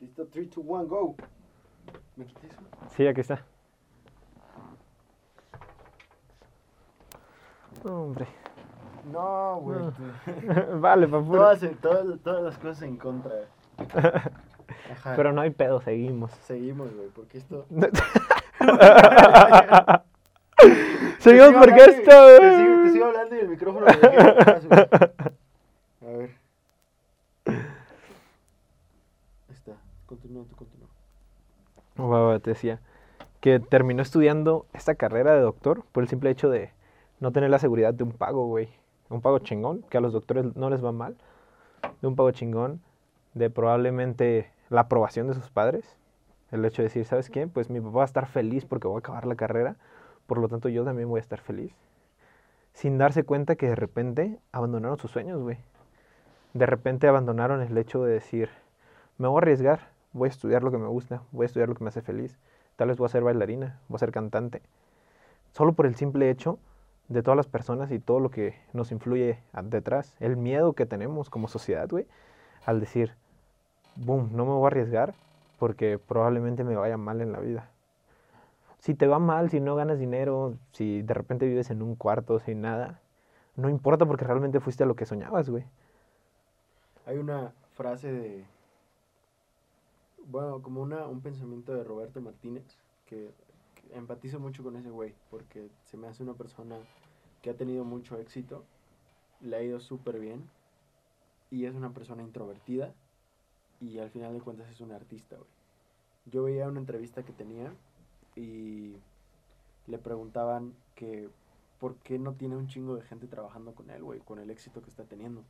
Listo, 3, 2, 1, go. ¿Me quité eso? Sí, aquí está. Hombre. No, güey. No. vale, papu. Todas, todas, todas las cosas en contra. Ajá. Pero no hay pedo, seguimos. Seguimos, güey, porque esto... seguimos porque esto... Te sigo, te sigo hablando y el micrófono me güey. A ver. Ahí está. Continúa, tú continúa. Va, te decía que terminó estudiando esta carrera de doctor por el simple hecho de no tener la seguridad de un pago, güey. Un pago chingón, que a los doctores no les va mal. De un pago chingón, de probablemente la aprobación de sus padres. El hecho de decir, ¿sabes qué? Pues mi papá va a estar feliz porque voy a acabar la carrera. Por lo tanto, yo también voy a estar feliz. Sin darse cuenta que de repente abandonaron sus sueños, güey. De repente abandonaron el hecho de decir, me voy a arriesgar, voy a estudiar lo que me gusta, voy a estudiar lo que me hace feliz. Tal vez voy a ser bailarina, voy a ser cantante. Solo por el simple hecho de todas las personas y todo lo que nos influye detrás. El miedo que tenemos como sociedad, güey, al decir, boom, no me voy a arriesgar porque probablemente me vaya mal en la vida. Si te va mal, si no ganas dinero, si de repente vives en un cuarto sin nada, no importa porque realmente fuiste a lo que soñabas, güey. Hay una frase de. Bueno, como una, un pensamiento de Roberto Martínez que, que empatizo mucho con ese güey porque se me hace una persona que ha tenido mucho éxito, le ha ido súper bien y es una persona introvertida y al final de cuentas es un artista, güey. Yo veía una entrevista que tenía y le preguntaban que por qué no tiene un chingo de gente trabajando con él, güey, con el éxito que está teniendo.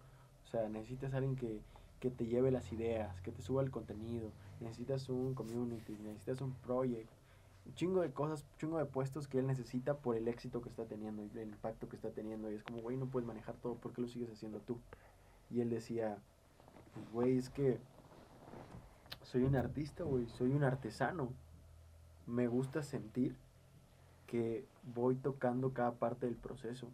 O sea, necesitas alguien que, que te lleve las ideas, que te suba el contenido, necesitas un community, necesitas un project, un chingo de cosas, un chingo de puestos que él necesita por el éxito que está teniendo y el impacto que está teniendo. Y es como, güey, no puedes manejar todo, ¿por qué lo sigues haciendo tú? Y él decía, pues, güey, es que soy un artista, güey, soy un artesano. Me gusta sentir que voy tocando cada parte del proceso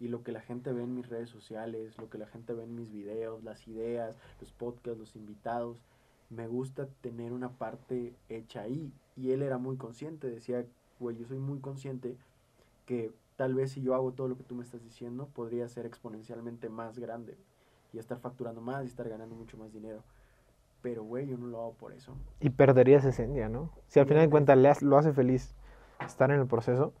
y lo que la gente ve en mis redes sociales, lo que la gente ve en mis videos, las ideas, los podcasts, los invitados, me gusta tener una parte hecha ahí. Y él era muy consciente, decía, güey, yo soy muy consciente que tal vez si yo hago todo lo que tú me estás diciendo, podría ser exponencialmente más grande y estar facturando más y estar ganando mucho más dinero. Pero, güey, yo no lo hago por eso. Y perderías esencia, ¿no? Si al final de cuentas le lo hace feliz estar en el proceso,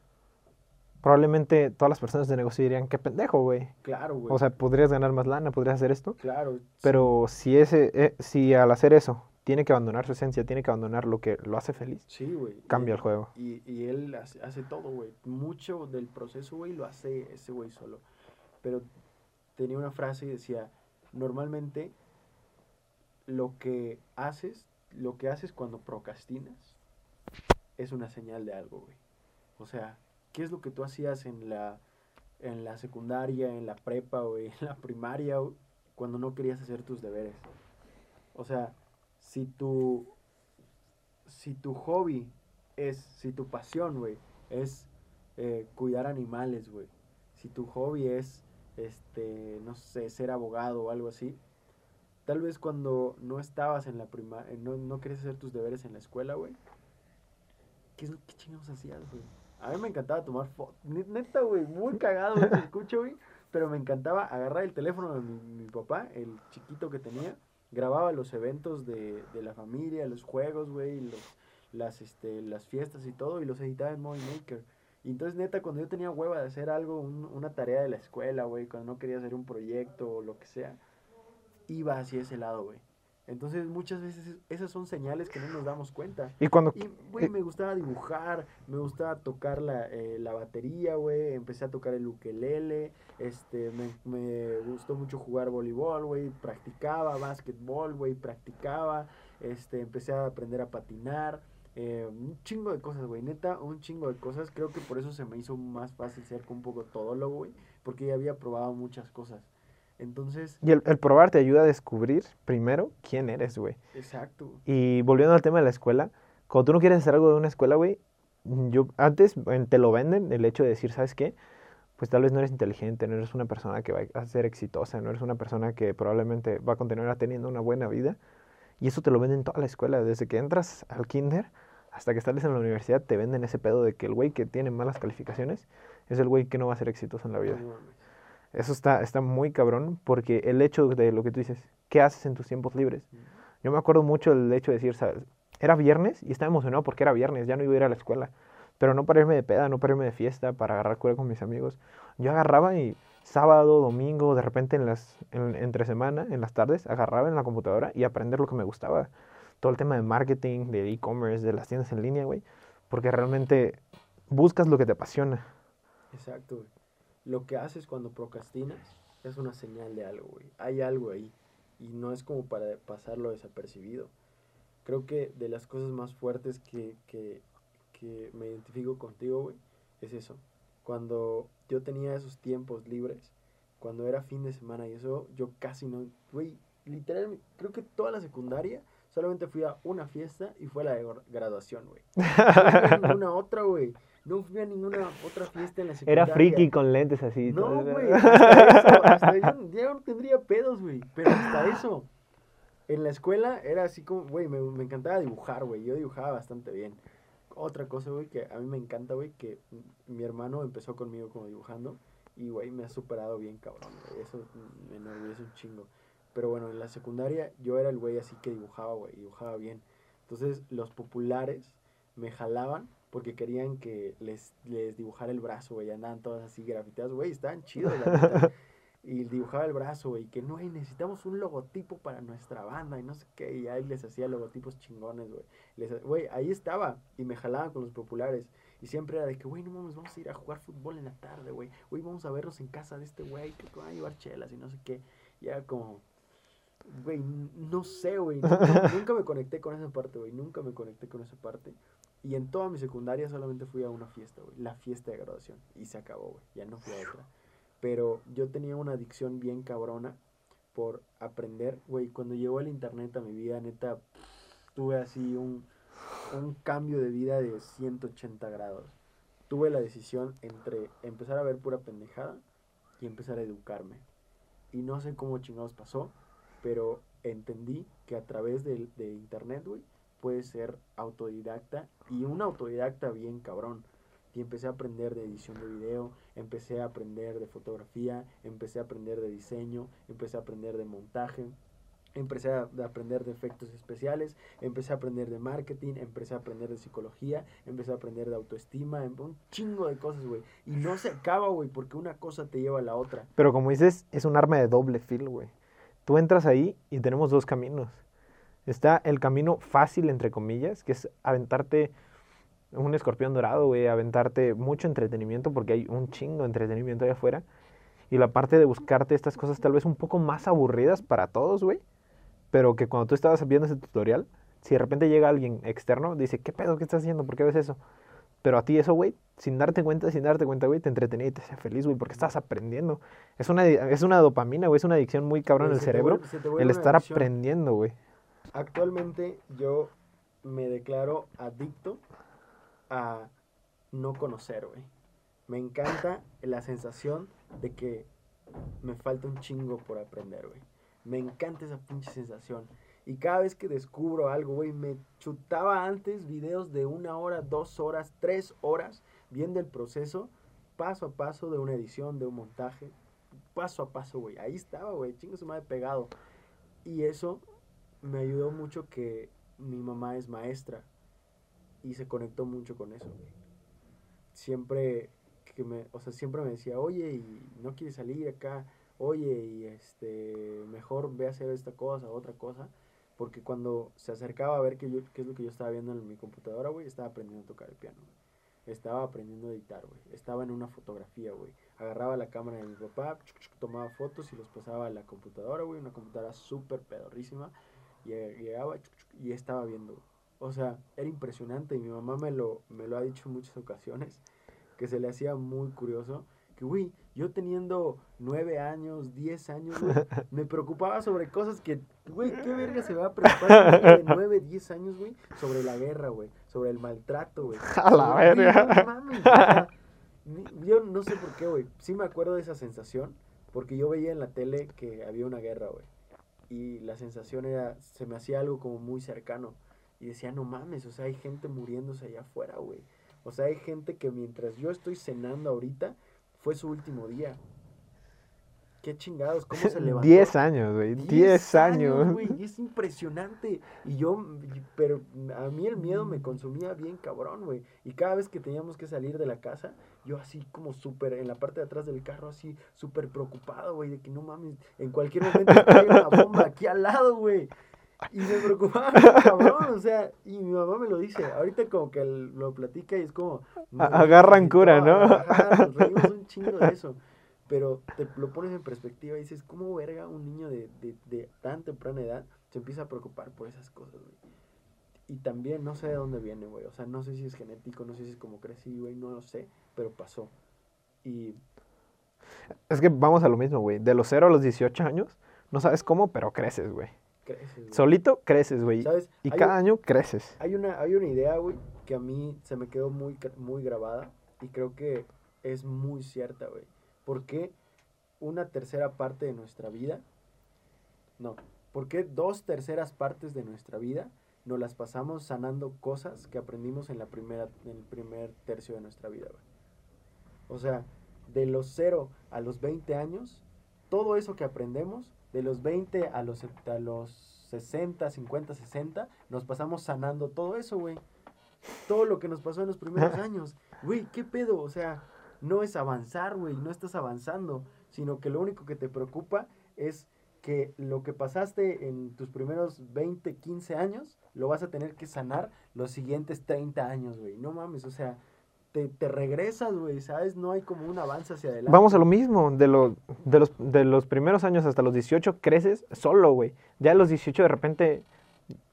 probablemente todas las personas de negocio dirían, qué pendejo, güey. Claro, güey. O sea, podrías ganar más lana, podrías hacer esto. Claro. Pero si, ese, eh, si al hacer eso tiene que abandonar su esencia, tiene que abandonar lo que lo hace feliz, sí, güey. cambia Y- el juego. Y, y él hace, hace todo, güey. Mucho del proceso, güey, lo hace ese güey solo. Pero tenía una frase y decía, normalmente lo que haces, lo que haces cuando procrastinas es una señal de algo, güey. O sea, ¿qué es lo que tú hacías en la, en la secundaria, en la prepa, güey, en la primaria, cuando no querías hacer tus deberes? O sea, si tu, si tu hobby es, si tu pasión, güey, es eh, cuidar animales, güey, si tu hobby es, este, no sé, ser abogado o algo así, tal vez cuando no estabas en la primaria, no, no querías hacer tus deberes en la escuela, güey, ¿qué, es lo- qué chingados hacías, güey? A mí me encantaba tomar fotos, neta, güey, muy cagado, güey, te escucho, güey, pero me encantaba agarrar el teléfono de mi, mi papá, el chiquito que tenía, grababa los eventos de, de la familia, los juegos, güey, los, las, este, las fiestas y todo, y los editaba en Movie Maker. Y entonces, neta, cuando yo tenía hueva de hacer algo, un- una tarea de la escuela, güey, cuando no quería hacer un proyecto o lo que sea, iba hacia ese lado, güey. Entonces, muchas veces es- esas son señales que no nos damos cuenta. Y cuando... Y, güey, me gustaba dibujar, me gustaba tocar la, eh, la batería, güey, empecé a tocar el ukelele, este, me, me gustó mucho jugar voleibol, güey, practicaba básquetbol, güey, practicaba, este, empecé a aprender a patinar, eh, un chingo de cosas, güey, neta, un chingo de cosas, creo que por eso se me hizo más fácil ser un poco todólogo, güey, porque ya había probado muchas cosas. Entonces, Y el, el probar te ayuda a descubrir primero quién eres, güey. exacto, Y volviendo al tema de la escuela, cuando tú no quieres hacer algo de una escuela, güey, yo antes te lo venden el hecho de decir, ¿sabes qué? Pues tal vez no eres inteligente, no eres una persona que va a ser exitosa, no eres una persona que probablemente va a continuar teniendo una buena vida. Y eso te lo venden toda la escuela, desde que entras al kinder hasta que sales en la universidad, te venden ese pedo de que el güey que tiene malas calificaciones es el güey que no va a ser exitoso en la vida. Eso está, está muy cabrón porque el hecho de lo que tú dices, ¿qué haces en tus tiempos libres? Yo me acuerdo mucho del hecho de decir, ¿sabes? Era viernes y estaba emocionado porque era viernes, ya no iba a ir a la escuela. Pero no para irme de peda, no para irme de fiesta, para agarrar cuerda con mis amigos. Yo agarraba y sábado, domingo, de repente en las, en- entre semana, en las tardes, agarraba en la computadora y aprender lo que me gustaba. Todo el tema de marketing, de e-commerce, de las tiendas en línea, güey. Porque realmente buscas lo que te apasiona. Exacto, güey. Lo que haces cuando procrastinas es una señal de algo, güey. Hay algo ahí. Y no es como para pasarlo desapercibido. Creo que de las cosas más fuertes que, que, que me identifico contigo, güey, es eso. Cuando yo tenía esos tiempos libres, cuando era fin de semana y eso, yo casi no, güey, literalmente, creo que toda la secundaria solamente fui a una fiesta y fue la de gra- graduación, güey. No fui a ninguna otra, güey. No fui a ninguna otra fiesta en la secundaria. Era friki con lentes así. No, güey, hasta eso, hasta eso, ya no tendría pedos, güey, pero hasta eso. En la escuela era así como, güey, me, me encantaba dibujar, güey, yo dibujaba bastante bien. Otra cosa, güey, que a mí me encanta, güey, que mi hermano empezó conmigo como dibujando y, güey, me ha superado bien cabrón, eso me enorgullece un chingo. Pero bueno, en la secundaria yo era el güey así que dibujaba, güey, dibujaba bien. Entonces los populares me jalaban porque querían que les, les dibujara el brazo, güey, andaban todas así grafiteadas, güey, estaban chidos, la. Y dibujaba el brazo, güey, que no, güey, necesitamos un logotipo para nuestra banda y no sé qué, y ahí les hacía logotipos chingones, güey. Les Güey, ahí estaba, y me jalaban con los populares. Y siempre era de que, güey, no mames, vamos a ir a jugar fútbol en la tarde, güey. Güey, vamos a vernos en casa de este güey, que va a llevar chelas y no sé qué. Y era como, güey, no sé, güey. Nunca, nunca me conecté con esa parte, güey. Nunca me conecté con esa parte. Y en toda mi secundaria solamente fui a una fiesta, güey. La fiesta de graduación. Y se acabó, güey. Ya no fui a otra. Pero yo tenía una adicción bien cabrona por aprender, güey. Cuando llegó el internet a mi vida, neta, tuve así un, un cambio de vida de 180 grados. Tuve la decisión entre empezar a ver pura pendejada y empezar a educarme. Y no sé cómo chingados pasó, pero entendí que a través de, de internet, güey, puedes ser autodidacta y un autodidacta bien cabrón. Y empecé a aprender de edición de video, empecé a aprender de fotografía, empecé a aprender de diseño, empecé a aprender de montaje, empecé a aprender de efectos especiales, empecé a aprender de marketing, empecé a aprender de psicología, empecé a aprender de autoestima, un chingo de cosas, güey. Y no se acaba, güey, porque una cosa te lleva a la otra. Pero como dices, es un arma de doble filo, güey. Tú entras ahí y tenemos dos caminos. Está el camino fácil, entre comillas, que es aventarte un escorpión dorado, güey, aventarte mucho entretenimiento, porque hay un chingo de entretenimiento allá afuera. Y la parte de buscarte estas cosas tal vez un poco más aburridas para todos, güey pero que cuando tú estabas viendo ese tutorial, si de repente llega alguien externo, dice, ¿qué pedo? ¿Qué estás haciendo? ¿Por qué ves eso? Pero a ti eso, güey, sin darte cuenta, sin darte cuenta, güey, te entretenía y te hacía feliz, güey, porque estás aprendiendo. Es una, es una dopamina, güey, es una adicción muy cabrón en el cerebro, el estar aprendiendo, güey. Actualmente yo me declaro adicto a no conocer, güey. Me encanta la sensación de que me falta un chingo por aprender, güey. Me encanta esa pinche sensación. Y cada vez que descubro algo, güey, me chutaba antes videos de una hora, dos horas, tres horas, viendo el proceso, paso a paso de una edición, de un montaje, paso a paso, güey. Ahí estaba, güey, chingo se me había pegado. Y eso me ayudó mucho que mi mamá es maestra y se conectó mucho con eso. Siempre que me, o sea, siempre me decía, oye, y no quieres salir acá oye, y este, mejor ve a hacer esta cosa, otra cosa. Porque cuando se acercaba a ver qué, yo, qué es lo que yo estaba viendo en mi computadora, güey, estaba aprendiendo a tocar el piano, Estaba aprendiendo a editar, güey. Estaba en una fotografía, güey. Agarraba la cámara de mi papá, tomaba fotos y los pasaba a la computadora, güey. Una computadora súper pedorrísima. Y llegaba y estaba viendo. O sea, era impresionante y mi mamá me lo, me lo ha dicho en muchas ocasiones. Que se le hacía muy curioso. Que, güey, yo teniendo nueve años, diez años, me preocupaba sobre cosas que, güey, ¿qué verga se va a preocupar de nueve, diez años, güey? Sobre la guerra, güey, sobre el maltrato, güey. A la verga. yo no sé por qué, güey. Sí me acuerdo de esa sensación, porque yo veía en la tele que había una guerra, güey. Y la sensación era, se me hacía algo como muy cercano. Y decía, no mames, o sea, hay gente muriéndose allá afuera, güey. O sea, hay gente que mientras yo estoy cenando ahorita, fue su último día. Qué chingados, cómo se levantó. Diez años, güey, diez, años. Güey, es impresionante. Y yo, pero a mí el miedo me consumía bien cabrón, güey. Y cada vez que teníamos que salir de la casa, yo así como súper, en la parte de atrás del carro, así súper preocupado, güey, de que no mames, en cualquier momento hay una bomba aquí al lado, güey. Y me preocupaba, cabrón, o sea, y mi mamá me lo dice, ahorita como que lo platica y es como... Agarran cura, ¿no? nos reímos un chingo de eso, pero te lo pones en perspectiva y dices, ¿cómo verga un niño de, de, de tan temprana edad se empieza a preocupar por esas cosas, güey? Y también no sé de dónde viene, güey, o sea, no sé si es genético, no sé si es como crecí, güey, no lo sé, pero pasó. Y... Es que vamos a lo mismo, güey, de los 0 a los 18 años, no sabes cómo, pero creces, güey. Solito creces, güey. Y cada año creces. Hay una, hay una idea, güey, que a mí se me quedó muy, muy grabada y creo que es muy cierta, güey. ¿Por qué una tercera parte de nuestra vida? No. ¿Por qué dos terceras partes de nuestra vida nos las pasamos sanando cosas que aprendimos en, la primera, en el primer tercio de nuestra vida, güey? O sea, de los 0 a los 20 años, todo eso que aprendemos de los 20 a los, a los 60, 50, 60, nos pasamos sanando todo eso, güey. Todo lo que nos pasó en los primeros años. Güey, ¿qué pedo? O sea, no es avanzar, güey, no estás avanzando, sino que lo único que te preocupa es que lo que pasaste en tus primeros 20, 15 años, lo vas a tener que sanar los siguientes 30 años, güey. No mames, o sea, te, te regresas, güey, ¿sabes? No hay como un avance hacia adelante. Vamos a lo mismo, de, lo, de, los, de los primeros años hasta los 18 creces solo, güey. Ya a los 18 de repente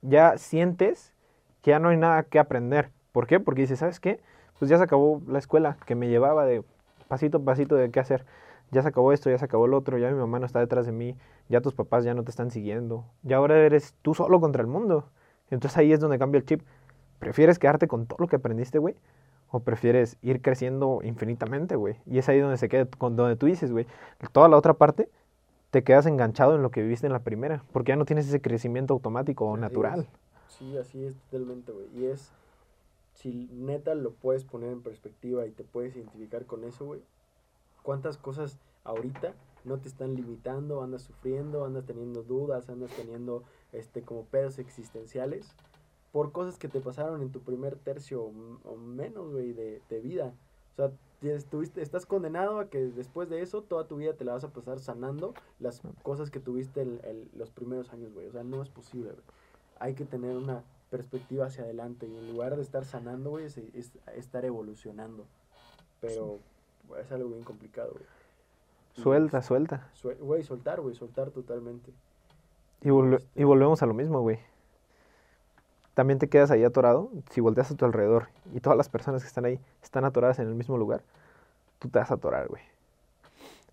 ya sientes que ya no hay nada que aprender. ¿Por qué? Porque dices, ¿sabes qué? Pues ya se acabó la escuela que me llevaba de pasito a pasito de qué hacer. Ya se acabó esto, ya se acabó el otro, ya mi mamá no está detrás de mí, ya tus papás ya no te están siguiendo. Ya ahora eres tú solo contra el mundo. Entonces ahí es donde cambia el chip. ¿Prefieres quedarte con todo lo que aprendiste, güey? ¿O prefieres ir creciendo infinitamente, güey? Y es ahí donde se queda, con donde tú dices, güey, toda la otra parte te quedas enganchado en lo que viviste en la primera, porque ya no tienes ese crecimiento automático o natural. es. Sí, así es totalmente, güey. Y es, si neta lo puedes poner en perspectiva y te puedes identificar con eso, güey, ¿cuántas cosas ahorita no te están limitando? Andas sufriendo, andas teniendo dudas, andas teniendo, este, como pedos existenciales por cosas que te pasaron en tu primer tercio o, menos, güey, de, de vida. O sea, tienes- tuviste, estás condenado a que después de eso toda tu vida te la vas a pasar sanando las cosas que tuviste en, en los primeros años, güey. O sea, no es posible, güey. Hay que tener una perspectiva hacia adelante y en lugar de estar sanando, güey, es, es estar evolucionando. Pero güey, es algo bien complicado, güey. Suelta, suelta. suel- Güey, soltar, güey, soltar totalmente. Y, volve- Este- y volvemos a lo mismo, güey. También te quedas ahí atorado. Si volteas a tu alrededor y todas las personas que están ahí están atoradas en el mismo lugar, tú te vas a atorar, güey.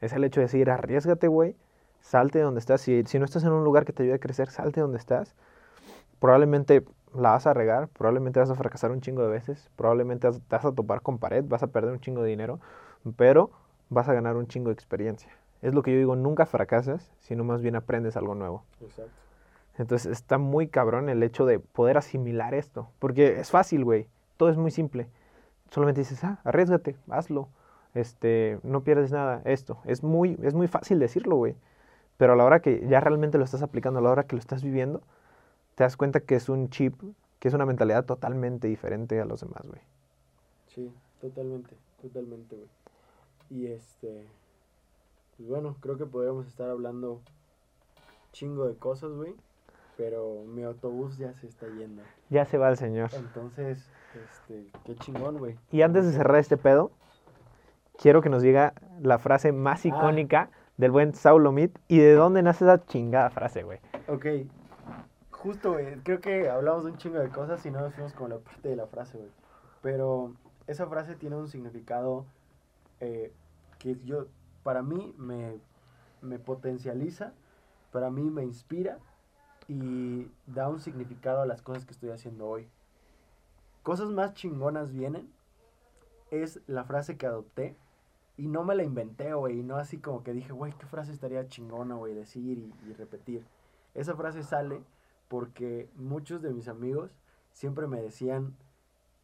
Es el hecho de decir, arriesgate, güey. Salte de donde estás. Si, si no estás en un lugar que te ayude a crecer, salte de donde estás. Probablemente la vas a regar, probablemente vas a fracasar un chingo de veces, probablemente te vas a topar con pared, vas a perder un chingo de dinero, pero vas a ganar un chingo de experiencia. Es lo que yo digo, nunca fracasas, sino más bien aprendes algo nuevo. Exacto. Entonces está muy cabrón el hecho de poder asimilar esto. Porque es fácil, güey. Todo es muy simple. Solamente dices, ah, arriesgate, hazlo. Este, no pierdes nada, esto. Es muy, es muy fácil decirlo, güey. Pero a la hora que ya realmente lo estás aplicando, a la hora que lo estás viviendo, te das cuenta que es un chip, que es una mentalidad totalmente diferente a los demás, güey. Sí, totalmente, totalmente, güey. Y este, pues bueno, creo que podríamos estar hablando chingo de cosas, güey, pero mi autobús ya se está yendo. Ya se va el señor. Entonces, este, qué chingón, güey. Y antes de cerrar este pedo, quiero que nos diga la frase más Ah. icónica del buen Saulo Mead y de dónde nace esa chingada frase, güey. Ok, justo, güey, creo que hablamos de un chingo de cosas y no nos fuimos con la parte de la frase, güey. Pero esa frase tiene un significado eh, que yo, para mí, me, me potencializa, para mí me inspira y da un significado a las cosas que estoy haciendo hoy. Cosas más chingonas vienen es la frase que adopté y no me la inventé, güey, no así como que dije, güey, qué frase estaría chingona, güey, decir y, y repetir. Esa frase sale porque muchos de mis amigos siempre me decían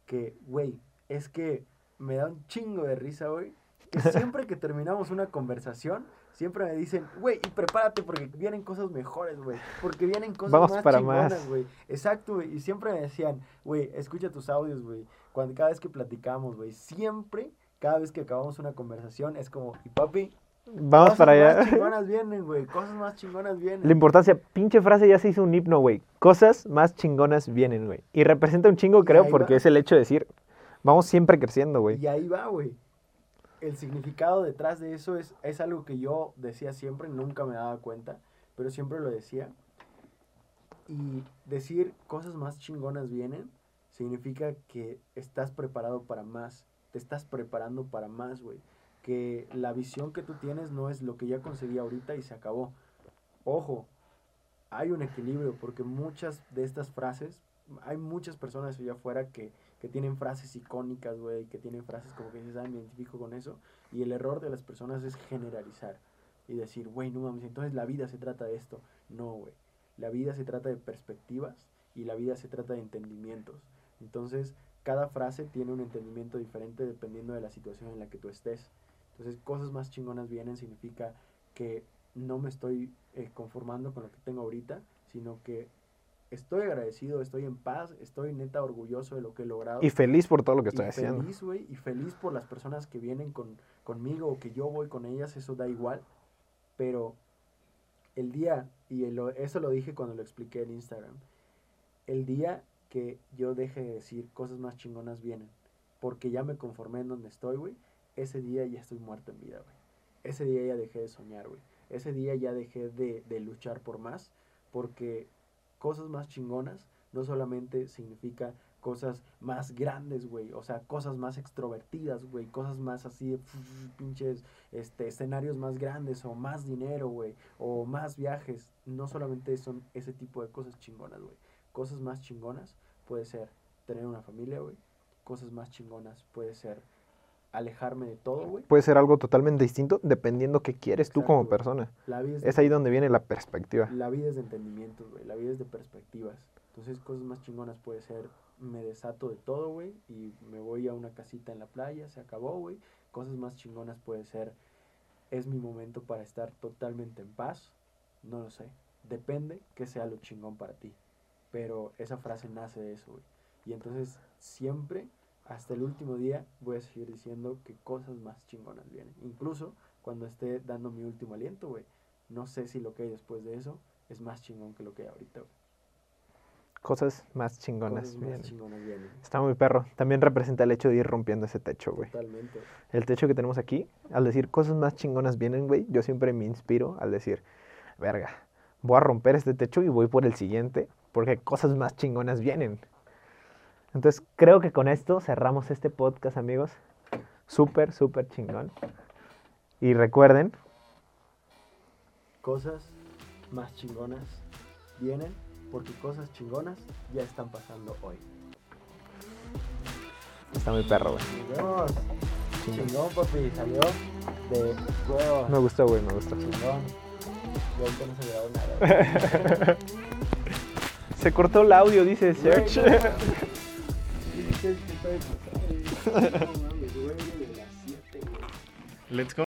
que, güey, es que me da un chingo de risa, güey, que siempre que terminamos una conversación, siempre me dicen, güey, y prepárate porque vienen cosas mejores, güey, porque vienen cosas Vamos más para chingonas, más. güey. Exacto, güey, y siempre me decían, güey, escucha tus audios, güey, cuando cada vez que platicamos, güey, siempre, cada vez que acabamos una conversación, es como, y papi, Vamos cosas para más allá. chingonas vienen, güey, cosas más chingonas vienen. La importancia, pinche frase ya se hizo un himno, güey. Cosas más chingonas vienen, güey. Y representa un chingo, creo, porque va. es el hecho de decir, vamos siempre creciendo, güey. Y ahí va, güey. El significado detrás de eso es, es algo que yo decía siempre, nunca me daba cuenta, pero siempre lo decía. Y decir cosas más chingonas vienen significa que estás preparado para más, te estás preparando para más, güey. Que la visión que tú tienes no es lo que ya conseguí ahorita y se acabó. Ojo, hay un equilibrio porque muchas de estas frases, hay muchas personas allá afuera que, que tienen frases icónicas, güey, que tienen frases como que dices, ah, me identifico con eso. Y el error de las personas es generalizar y decir, güey, no mames, entonces la vida se trata de esto. No, güey. La vida se trata de perspectivas y la vida se trata de entendimientos. Entonces, cada frase tiene un entendimiento diferente dependiendo de la situación en la que tú estés. Entonces, cosas más chingonas vienen significa que no me estoy eh, conformando con lo que tengo ahorita, sino que estoy agradecido, estoy en paz, estoy neta orgulloso de lo que he logrado. Y feliz por todo lo que Y estoy haciendo. feliz, güey, y feliz por las personas que vienen con, conmigo o que yo voy con ellas, eso da igual. Pero el día, y el- eso lo dije cuando lo expliqué en Instagram, el día que yo deje de decir cosas más chingonas vienen, porque ya me conformé en donde estoy, güey, ese día ya estoy muerto en vida, güey. Ese día ya dejé de soñar, güey. Ese día ya dejé de, de luchar por más, porque cosas más chingonas no solamente significa cosas más grandes, güey, o sea, cosas más extrovertidas, güey, cosas más así, de pinches, este, escenarios más grandes, o más dinero, güey, o más viajes, no solamente son ese tipo de cosas chingonas, güey, cosas más chingonas puede ser tener una familia, güey, cosas más chingonas puede ser alejarme de todo, güey. Puede ser algo totalmente distinto dependiendo qué quieres tú Exacto, como güey. persona. La vida es, Es ahí donde viene la perspectiva. la vida es de entendimientos, güey. La vida es de perspectivas. Entonces, cosas más chingonas puede ser, me desato de todo, güey, y me voy a una casita en la playa, se acabó, güey. Cosas más chingonas puede ser, es mi momento para estar totalmente en paz. No lo sé. Depende que sea lo chingón para ti. Pero esa frase nace de eso, güey. Y entonces, siempre, hasta el último día, voy a seguir diciendo que cosas más chingonas vienen. Incluso cuando esté dando mi último aliento, güey. No sé si lo que hay después de eso es más chingón que lo que hay ahorita, güey. Cosas más chingonas. Cosas vienen. Está muy perro. También representa el hecho de ir rompiendo ese techo, güey. Totalmente. El techo que tenemos aquí, al decir cosas más chingonas vienen, güey, yo siempre me inspiro al decir, verga, voy a romper este techo y voy por el siguiente, porque cosas más chingonas vienen. Entonces, creo que con esto cerramos este podcast, amigos. Súper, súper chingón. Y recuerden, Cosas más chingonas vienen porque cosas chingonas ya están pasando hoy. está muy perro, güey. Chingón. Chingón, papi. Salió de huevo. Me gustó, güey, me gustó. Chingón. Yo ahorita no se grabó nada. Se cortó el audio, dice Search. Let's go.